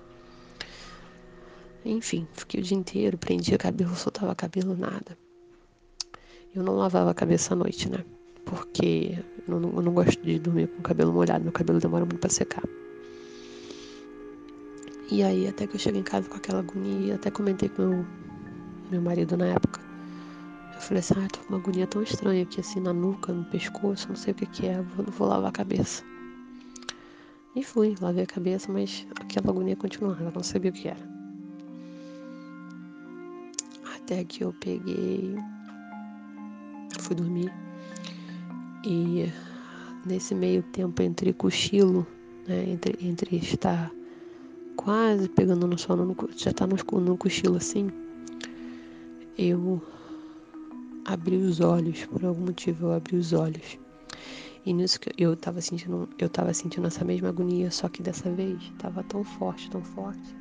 Enfim, fiquei o dia inteiro, prendia cabelo, soltava cabelo, nada. Eu não lavava a cabeça à noite, né? Porque eu não, eu não gosto de dormir com o cabelo molhado, meu cabelo demora muito para secar. E aí, até que eu cheguei em casa com aquela agonia, até comentei com meu, meu marido na época. Eu falei assim, ah, tô com uma agonia tão estranha aqui, assim, na nuca, no pescoço, não sei o que que é, vou, vou lavar a cabeça. E fui, lavei a cabeça, mas aquela agonia continuava, eu não sabia o que era. Até que eu peguei, fui dormir. E nesse meio tempo entre cochilo, né, entre, entre estar quase pegando no sono, já tá no, no cochilo assim, eu abri os olhos, por algum motivo eu abri os olhos. E nisso que eu tava sentindo, eu tava sentindo essa mesma agonia, só que dessa vez tava tão forte, tão forte,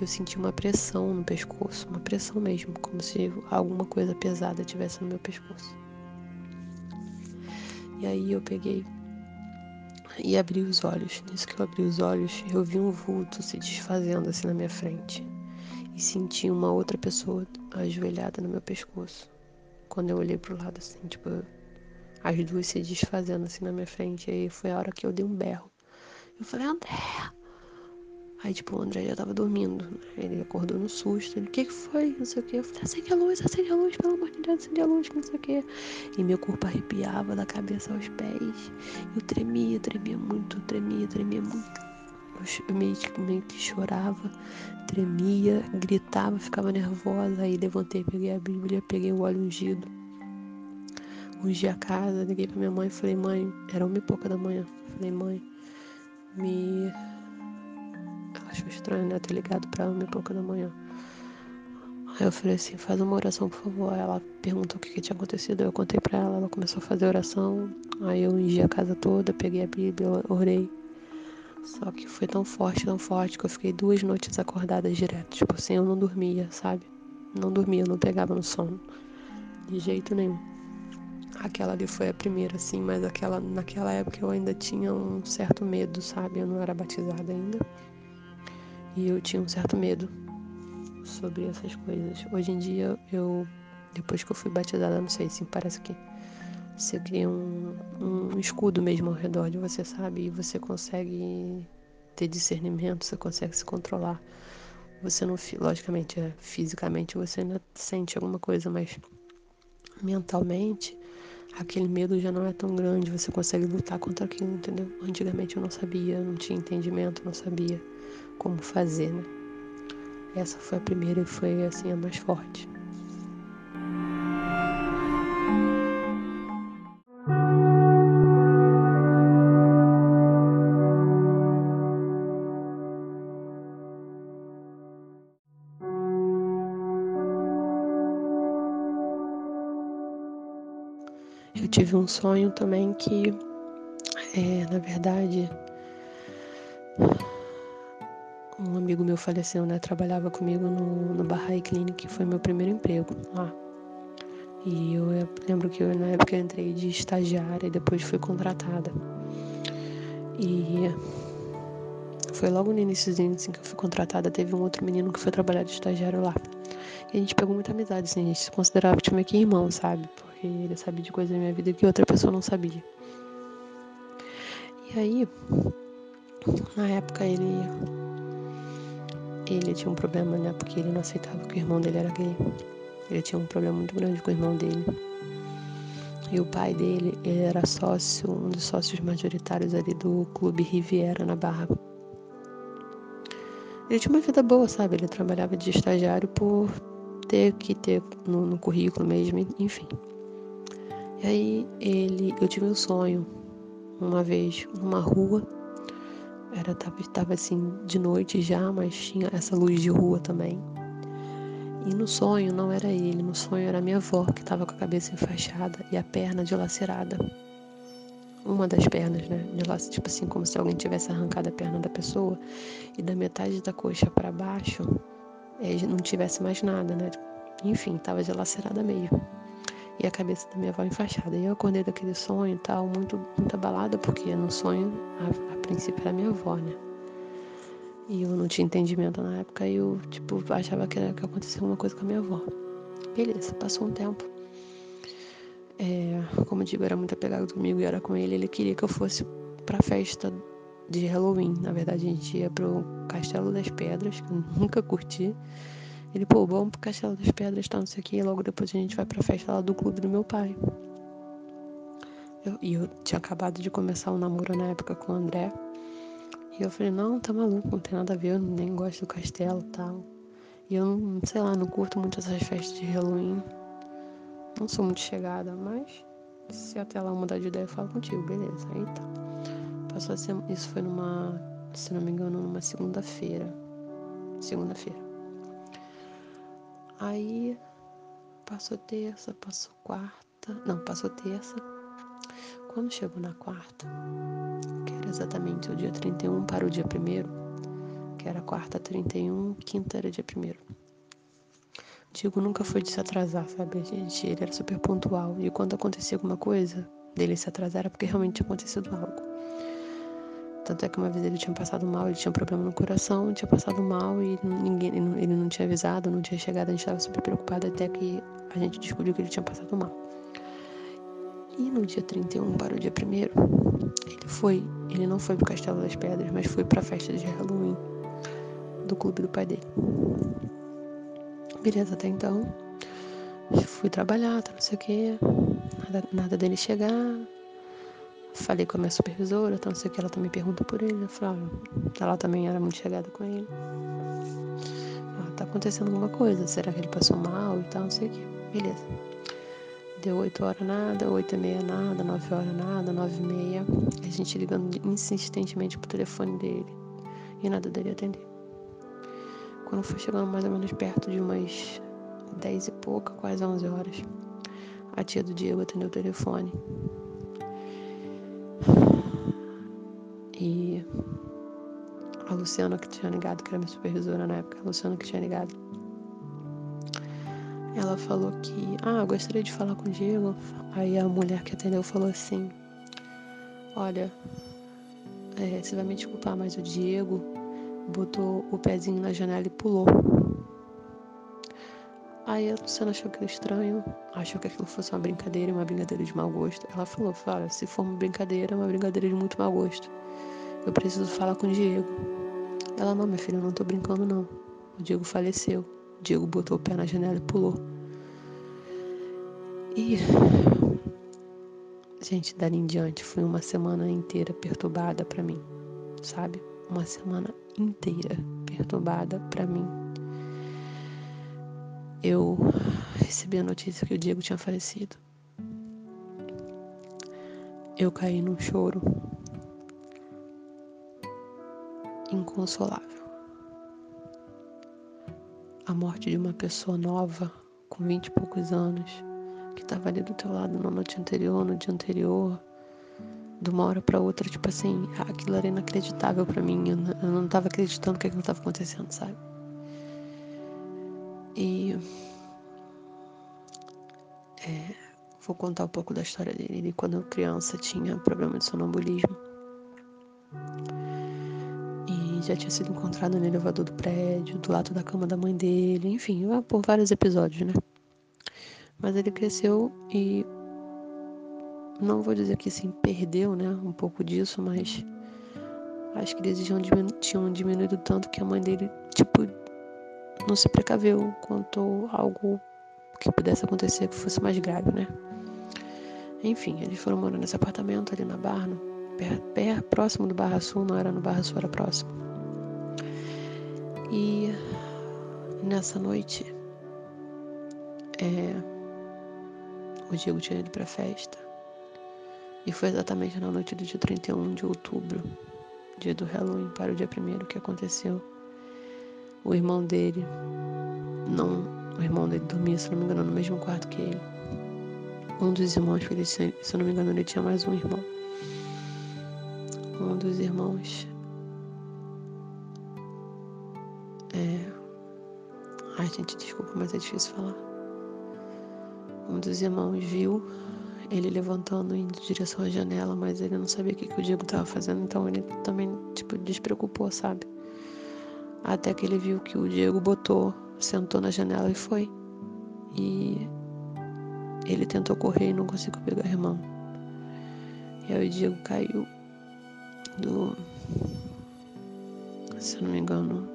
eu senti uma pressão no pescoço, uma pressão mesmo, como se alguma coisa pesada tivesse no meu pescoço. E aí eu peguei e abri os olhos. Nisso que eu abri os olhos, eu vi um vulto se desfazendo assim na minha frente. E senti uma outra pessoa ajoelhada no meu pescoço. Quando eu olhei pro lado assim, tipo, as duas se desfazendo assim na minha frente. Aí foi a hora que eu dei um berro. Eu falei, André! Aí, tipo, o André já tava dormindo. Né? Ele acordou no susto. Ele, o que que foi? Não sei o que. Eu falei, acende a luz, acende a luz, pelo amor de Deus, acende a luz, não sei o que. E meu corpo arrepiava da cabeça aos pés. Eu tremia, tremia muito, tremia, tremia muito. Eu meio meio que chorava, tremia, gritava, ficava nervosa. Aí levantei, peguei a Bíblia, peguei o óleo ungido. Ungi a casa, liguei pra minha mãe e falei, mãe, era uma e pouca da manhã. Falei, mãe, me achou estranho, né? Ter ligado pra uma e pouca da manhã. Aí eu falei assim, faz uma oração, por favor. Ela perguntou o que, que tinha acontecido. Eu contei pra ela, ela começou a fazer oração. Aí eu ungi a casa toda, peguei a Bíblia, orei. Só que foi tão forte, tão forte, que eu fiquei duas noites acordada direto. Tipo assim, eu não dormia, sabe? Não dormia, não pegava no sono. De jeito nenhum. Aquela ali foi a primeira, assim, mas aquela, naquela época eu ainda tinha um certo medo, sabe? Eu não era batizada ainda. E eu tinha um certo medo sobre essas coisas. Hoje em dia, eu, depois que eu fui batizada, não sei se parece que você cria um, um escudo mesmo ao redor de você, sabe? E você consegue ter discernimento, você consegue se controlar. Você não, logicamente, é, fisicamente você ainda sente alguma coisa, mas mentalmente aquele medo já não é tão grande, você consegue lutar contra aquilo, entendeu? Antigamente eu não sabia, não tinha entendimento, não sabia como fazer, né? Essa foi a primeira e foi assim a mais forte. Tive um sonho também que, é, na verdade, um amigo meu faleceu, né? Trabalhava comigo no, no Bahá'í Clinic, foi meu primeiro emprego lá. E eu, eu lembro que eu, na época eu entrei de estagiária e depois fui contratada. E foi logo no iníciozinho assim, que eu fui contratada, teve um outro menino que foi trabalhar de estagiário lá. E a gente pegou muita amizade, assim, a gente se considerava tipo meio que irmão, sabe? Ele sabia de coisas da minha vida que outra pessoa não sabia. E aí, na época ele ele tinha um problema, né? Porque ele não aceitava que o irmão dele era gay. Ele tinha um problema muito grande com o irmão dele. E o pai dele era sócio, um dos sócios majoritários ali do Clube Riviera na Barra. Ele tinha uma vida boa, sabe? Ele trabalhava de estagiário por ter que ter no, no currículo mesmo, enfim. E aí ele, eu tive um sonho uma vez numa rua era tava, tava assim de noite já, mas tinha essa luz de rua também. E no sonho não era ele, no sonho era minha avó que estava com a cabeça enfaixada e a perna dilacerada. Uma das pernas, né? Tipo assim, como se alguém tivesse arrancado a perna da pessoa e da metade da coxa para baixo é, não tivesse mais nada, né? Enfim, estava dilacerada mesmo e a cabeça da minha avó enfaixada. E eu acordei daquele sonho e tal, muito, muito abalada, porque no sonho, a, a princípio, era minha avó, né? E eu não tinha entendimento na época e eu, tipo, achava que, que aconteceu alguma coisa com a minha avó. Beleza, passou um tempo. É, como eu digo, era muito apegado comigo e era com ele. Ele queria que eu fosse pra festa de Halloween. Na verdade, a gente ia pro Castelo das Pedras, que eu nunca curti. Ele, pô, vamos pro Castelo das Pedras, tá, não sei o que, e logo depois a gente vai pra festa lá do clube do meu pai. E eu tinha acabado de começar um namoro na época com o André. E eu falei, não, tá maluco, não tem nada a ver, eu nem gosto do castelo e tal. E eu, não, sei lá, não curto muito essas festas de Halloween. Não sou muito chegada, mas se até lá mudar de ideia, eu falo contigo, beleza. Aí tá. Passou a ser, isso foi numa, se não me engano, numa segunda-feira. Segunda-feira. Aí passou terça, passou quarta, não, passou terça. Quando chegou na quarta, que era exatamente o dia 31 para o dia 1 que era quarta 31, quinta era dia primeiro. Diego nunca foi de se atrasar, sabe? Gente, ele era super pontual. E quando acontecia alguma coisa, dele se atrasar era porque realmente tinha acontecido algo. Tanto é que uma vez ele tinha passado mal, ele tinha um problema no coração, tinha passado mal e ninguém, ele não, tinha avisado, não tinha chegado, a gente estava super preocupado até que a gente descobriu que ele tinha passado mal. E no dia 31 para o dia 1 ele foi, ele não foi pro Castelo das Pedras, mas foi para a festa de Halloween do clube do pai dele. Beleza, até então. Fui trabalhar, tá, não sei o. Nada, nada dele chegar. Falei com a minha supervisora, tá, não sei o que. Ela também pergunta por ele. Eu falei, ah, ela também era muito chegada com ele. Ah, tá acontecendo alguma coisa. Será que ele passou mal e tal, não sei o que. Beleza. Deu 8 horas nada, 8 e meia nada, 9 horas nada, 9 e meia. A gente ligando insistentemente pro telefone dele. E nada dele atender. Quando foi chegando mais ou menos perto de umas dez e pouca, quase onze horas, a tia do Diego atendeu o telefone. E a Luciana que tinha ligado, que era minha supervisora na época, a Luciana que tinha ligado, ela falou que, ah, gostaria de falar com o Diego. Aí a mulher que atendeu falou assim: Olha, é, você vai me desculpar, mas o Diego botou o pezinho na janela e pulou. Aí a Luciana achou aquilo estranho, achou que aquilo fosse uma brincadeira, uma brincadeira de mau gosto. Ela falou, fala, se for uma brincadeira, é uma brincadeira de muito mau gosto. Eu preciso falar com o Diego. Ela, não, minha filha, eu não tô brincando não. O Diego faleceu. O Diego botou o pé na janela e pulou. E gente, dali em diante foi uma semana inteira perturbada para mim, sabe? Uma semana inteira perturbada para mim. Eu recebi a notícia que o Diego tinha falecido. Eu caí num choro inconsolável. A morte de uma pessoa nova, com vinte e poucos anos, que estava ali do teu lado na noite anterior, no dia anterior, de uma hora para outra, tipo assim, aquilo era inacreditável para mim. Eu, eu não tava acreditando que aquilo estava acontecendo, sabe? E é, vou contar um pouco da história dele. Ele, quando criança, tinha problema de sonambulismo. Já tinha sido encontrado no elevador do prédio, do lado da cama da mãe dele, enfim, por vários episódios, né? Mas ele cresceu e não vou dizer que sim, perdeu, né, um pouco disso, mas acho que eles tinham, diminu tinham diminuído tanto que a mãe dele, tipo, não se precaveu quanto algo que pudesse acontecer que fosse mais grave, né? Enfim, eles foram morando nesse apartamento ali na Barra, próximo do Barra Sul, não era no Barra Sul, era próximo. E nessa noite, é, o Diego tinha ido pra festa. E foi exatamente na noite do dia 31 de outubro, dia do Halloween, para o dia 1 que aconteceu. O irmão dele, não, o irmão dele dormia, se não me engano, no mesmo quarto que ele. Um dos irmãos, se eu não me engano, ele tinha mais um irmão. Um dos irmãos. É. Ai, gente, desculpa, mas é difícil falar. Um dos irmãos viu ele levantando indo em direção à janela, mas ele não sabia o que, que o Diego estava fazendo, então ele também, tipo, despreocupou, sabe? Até que ele viu que o Diego botou, sentou na janela e foi. E ele tentou correr e não conseguiu pegar a irmã. E aí o Diego caiu do. Se eu não me engano,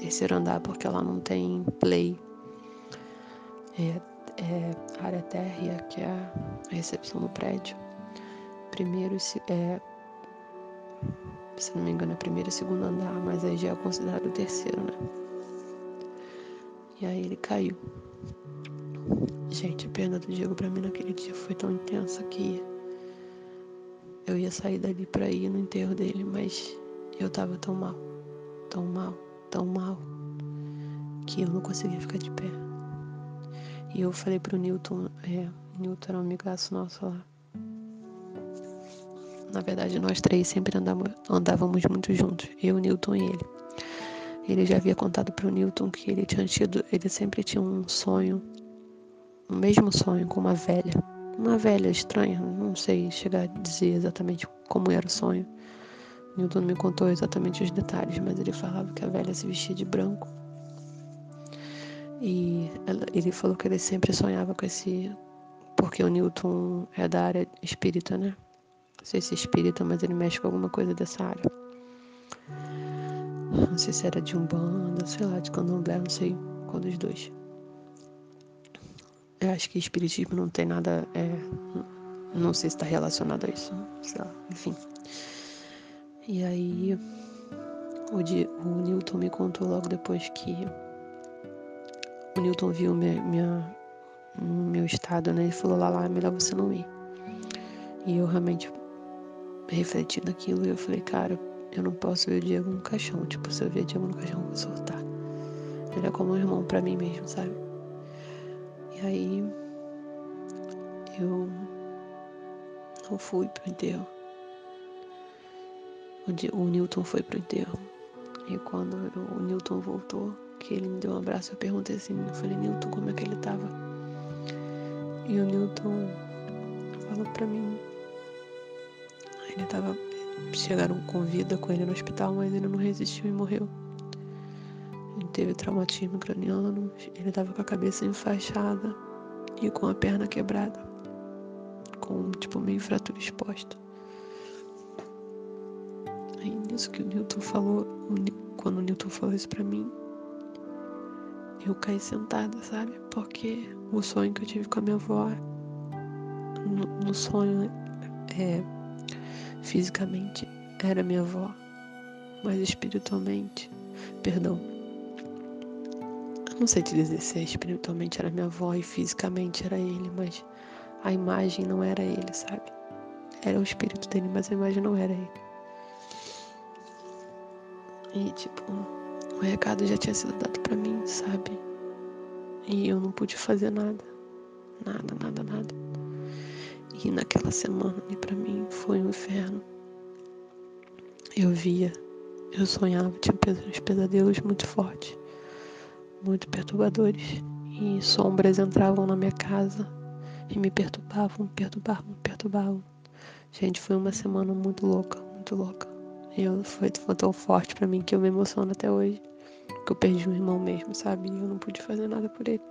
terceiro andar, porque lá não tem play. É, é, área térrea, que é a recepção do prédio. Primeiro é, se não me engano, é primeiro e segundo andar, mas aí já é considerado o terceiro, né? E aí ele caiu. Gente, a perda do Diego pra mim naquele dia foi tão intensa que eu ia sair dali pra ir no enterro dele, mas eu tava tão mal, tão mal, tão mal, que eu não conseguia ficar de pé. E eu falei pro Newton, é, Newton era um amigaço nosso lá. Na verdade, nós três sempre andávamos, andávamos muito juntos, eu, Newton e ele. ele já havia contado para o Newton que ele tinha tido, ele sempre tinha um sonho, o mesmo sonho com uma velha, uma velha estranha, não sei chegar a dizer exatamente como era o sonho. Newton não me contou exatamente os detalhes, mas ele falava que a velha se vestia de branco. E ela, ele falou que ele sempre sonhava com esse. Porque o Newton é da área espírita, né? Não sei se é espírita, mas ele mexe com alguma coisa dessa área. Não sei se era de Umbanda, sei lá, de Candomblé, não sei qual dos dois. Eu acho que espiritismo não tem nada. É, não sei se está relacionado a isso. Sei lá, enfim. E aí o, o Newton me contou logo depois que o Newton viu minha, minha, meu estado, né? Ele falou lá, lá, é melhor você não ir. E eu realmente refleti naquilo e eu falei, cara, eu não posso ver o Diego no caixão. Tipo, se eu ver o Diego no caixão, eu vou soltar. Ele é como um irmão para mim mesmo, sabe? E aí eu não fui pro enterro o Newton foi pro enterro. E quando o Newton voltou, que ele me deu um abraço, eu perguntei assim, eu falei, Newton, como é que ele tava? E o Newton falou pra mim, ele tava, chegaram com vida com ele no hospital, mas ele não resistiu e morreu. Ele teve traumatismo craniano, ele tava com a cabeça enfaixada e com a perna quebrada, com tipo meio fratura exposta. Aí nisso que o Newton falou, quando o Newton falou isso pra mim, eu caí sentada, sabe? Porque o sonho que eu tive com a minha avó, no, no sonho, é, fisicamente era minha avó, mas espiritualmente, perdão. Não sei te dizer se é espiritualmente era minha avó e fisicamente era ele, mas a imagem não era ele, sabe? Era o espírito dele, mas a imagem não era ele. E, tipo, o recado já tinha sido dado para mim, sabe? E eu não pude fazer nada. Nada, nada, nada. E naquela semana ali para mim foi um inferno. Eu via, eu sonhava, tinha uns pesadelos muito fortes, muito perturbadores. E sombras entravam na minha casa e me perturbavam, me perturbavam, me perturbavam. Gente, foi uma semana muito louca, muito louca. Eu, foi, foi tão forte para mim que eu me emociono até hoje. Que eu perdi um irmão mesmo, sabe? E eu não pude fazer nada por ele.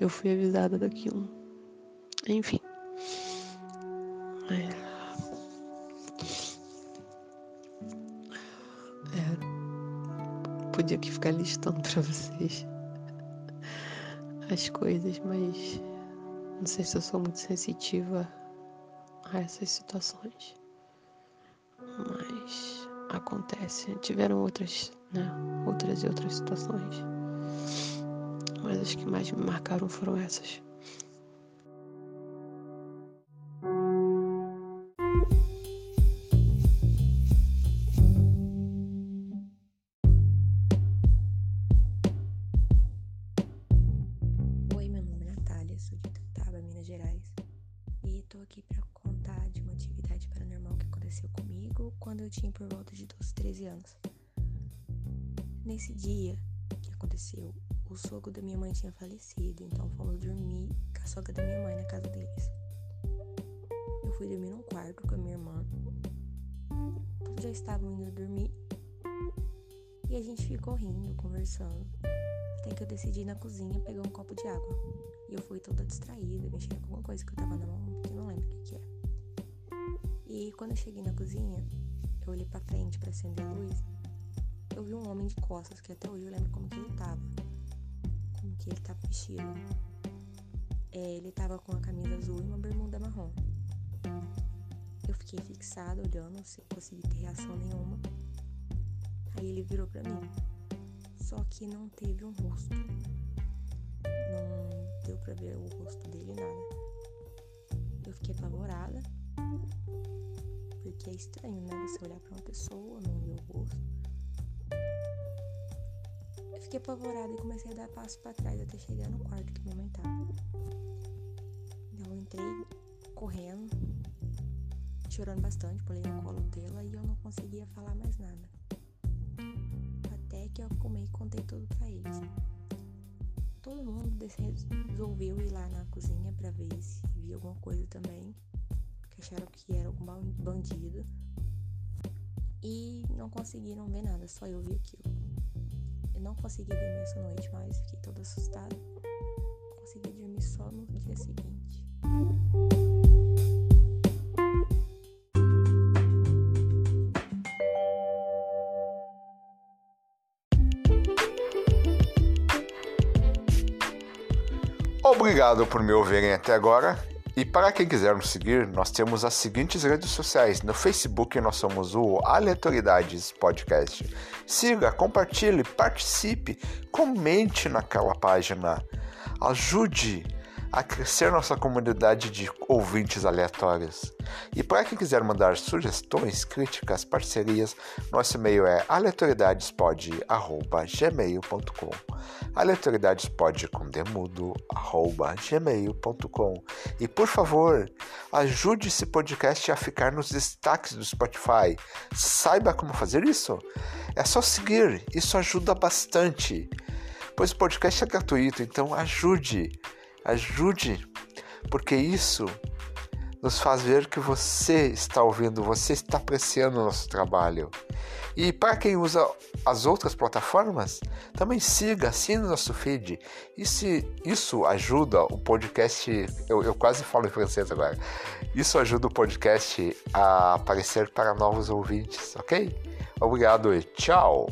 Eu fui avisada daquilo. Enfim. É. É. Podia aqui ficar listando pra vocês as coisas, mas não sei se eu sou muito sensitiva a essas situações mas acontece. Tiveram outras, né? Outras e outras situações. Mas as que mais me marcaram foram essas. Rindo, conversando. Até que eu decidi ir na cozinha pegar um copo de água. E eu fui toda distraída, mexendo com alguma coisa que eu tava na mão, que eu não lembro o que, que é. E quando eu cheguei na cozinha, eu olhei para frente para acender a luz, eu vi um homem de costas que até hoje eu lembro como que ele tava, como que ele tava vestido. É, ele tava com uma camisa azul e uma bermuda marrom. Eu fiquei fixada olhando, sem conseguir ter reação nenhuma. Aí ele virou para mim, só que não teve um rosto. Não deu para ver o rosto dele nada. Eu fiquei apavorada porque é estranho, né? Você olhar para uma pessoa, não ver o rosto. Eu fiquei apavorada e comecei a dar passo para trás até chegar no quarto que minha mãe tava. Então eu entrei correndo, chorando bastante, pulei no colo dela e eu não conseguia falar mais nada. Que eu arrumei e contei tudo pra eles. Todo mundo resolveu ir lá na cozinha pra ver se via alguma coisa também, que acharam que era algum bandido. E não conseguiram ver nada, só eu vi aquilo. Eu não consegui dormir essa noite, mas fiquei toda assustada. Consegui dormir só no dia seguinte. Obrigado por me ouvirem até agora. E para quem quiser nos seguir, nós temos as seguintes redes sociais. No Facebook nós somos o Aleatoriedades Podcast. Siga, compartilhe, participe, comente naquela página. Ajude a crescer nossa comunidade de ouvintes aleatórios. E para quem quiser mandar sugestões, críticas, parcerias, nosso e-mail é aleatoriedadespod@gmail.com. aleatoriedadespod com demudo@gmail.com. E por favor, ajude esse podcast a ficar nos destaques do Spotify. Saiba como fazer isso? É só seguir, isso ajuda bastante. Pois o podcast é gratuito, então ajude Ajude, porque isso nos faz ver que você está ouvindo, você está apreciando o nosso trabalho. E para quem usa as outras plataformas, também siga, assine nosso feed. E se isso ajuda o podcast, eu, eu quase falo em francês agora, isso ajuda o podcast a aparecer para novos ouvintes, ok? Obrigado e tchau!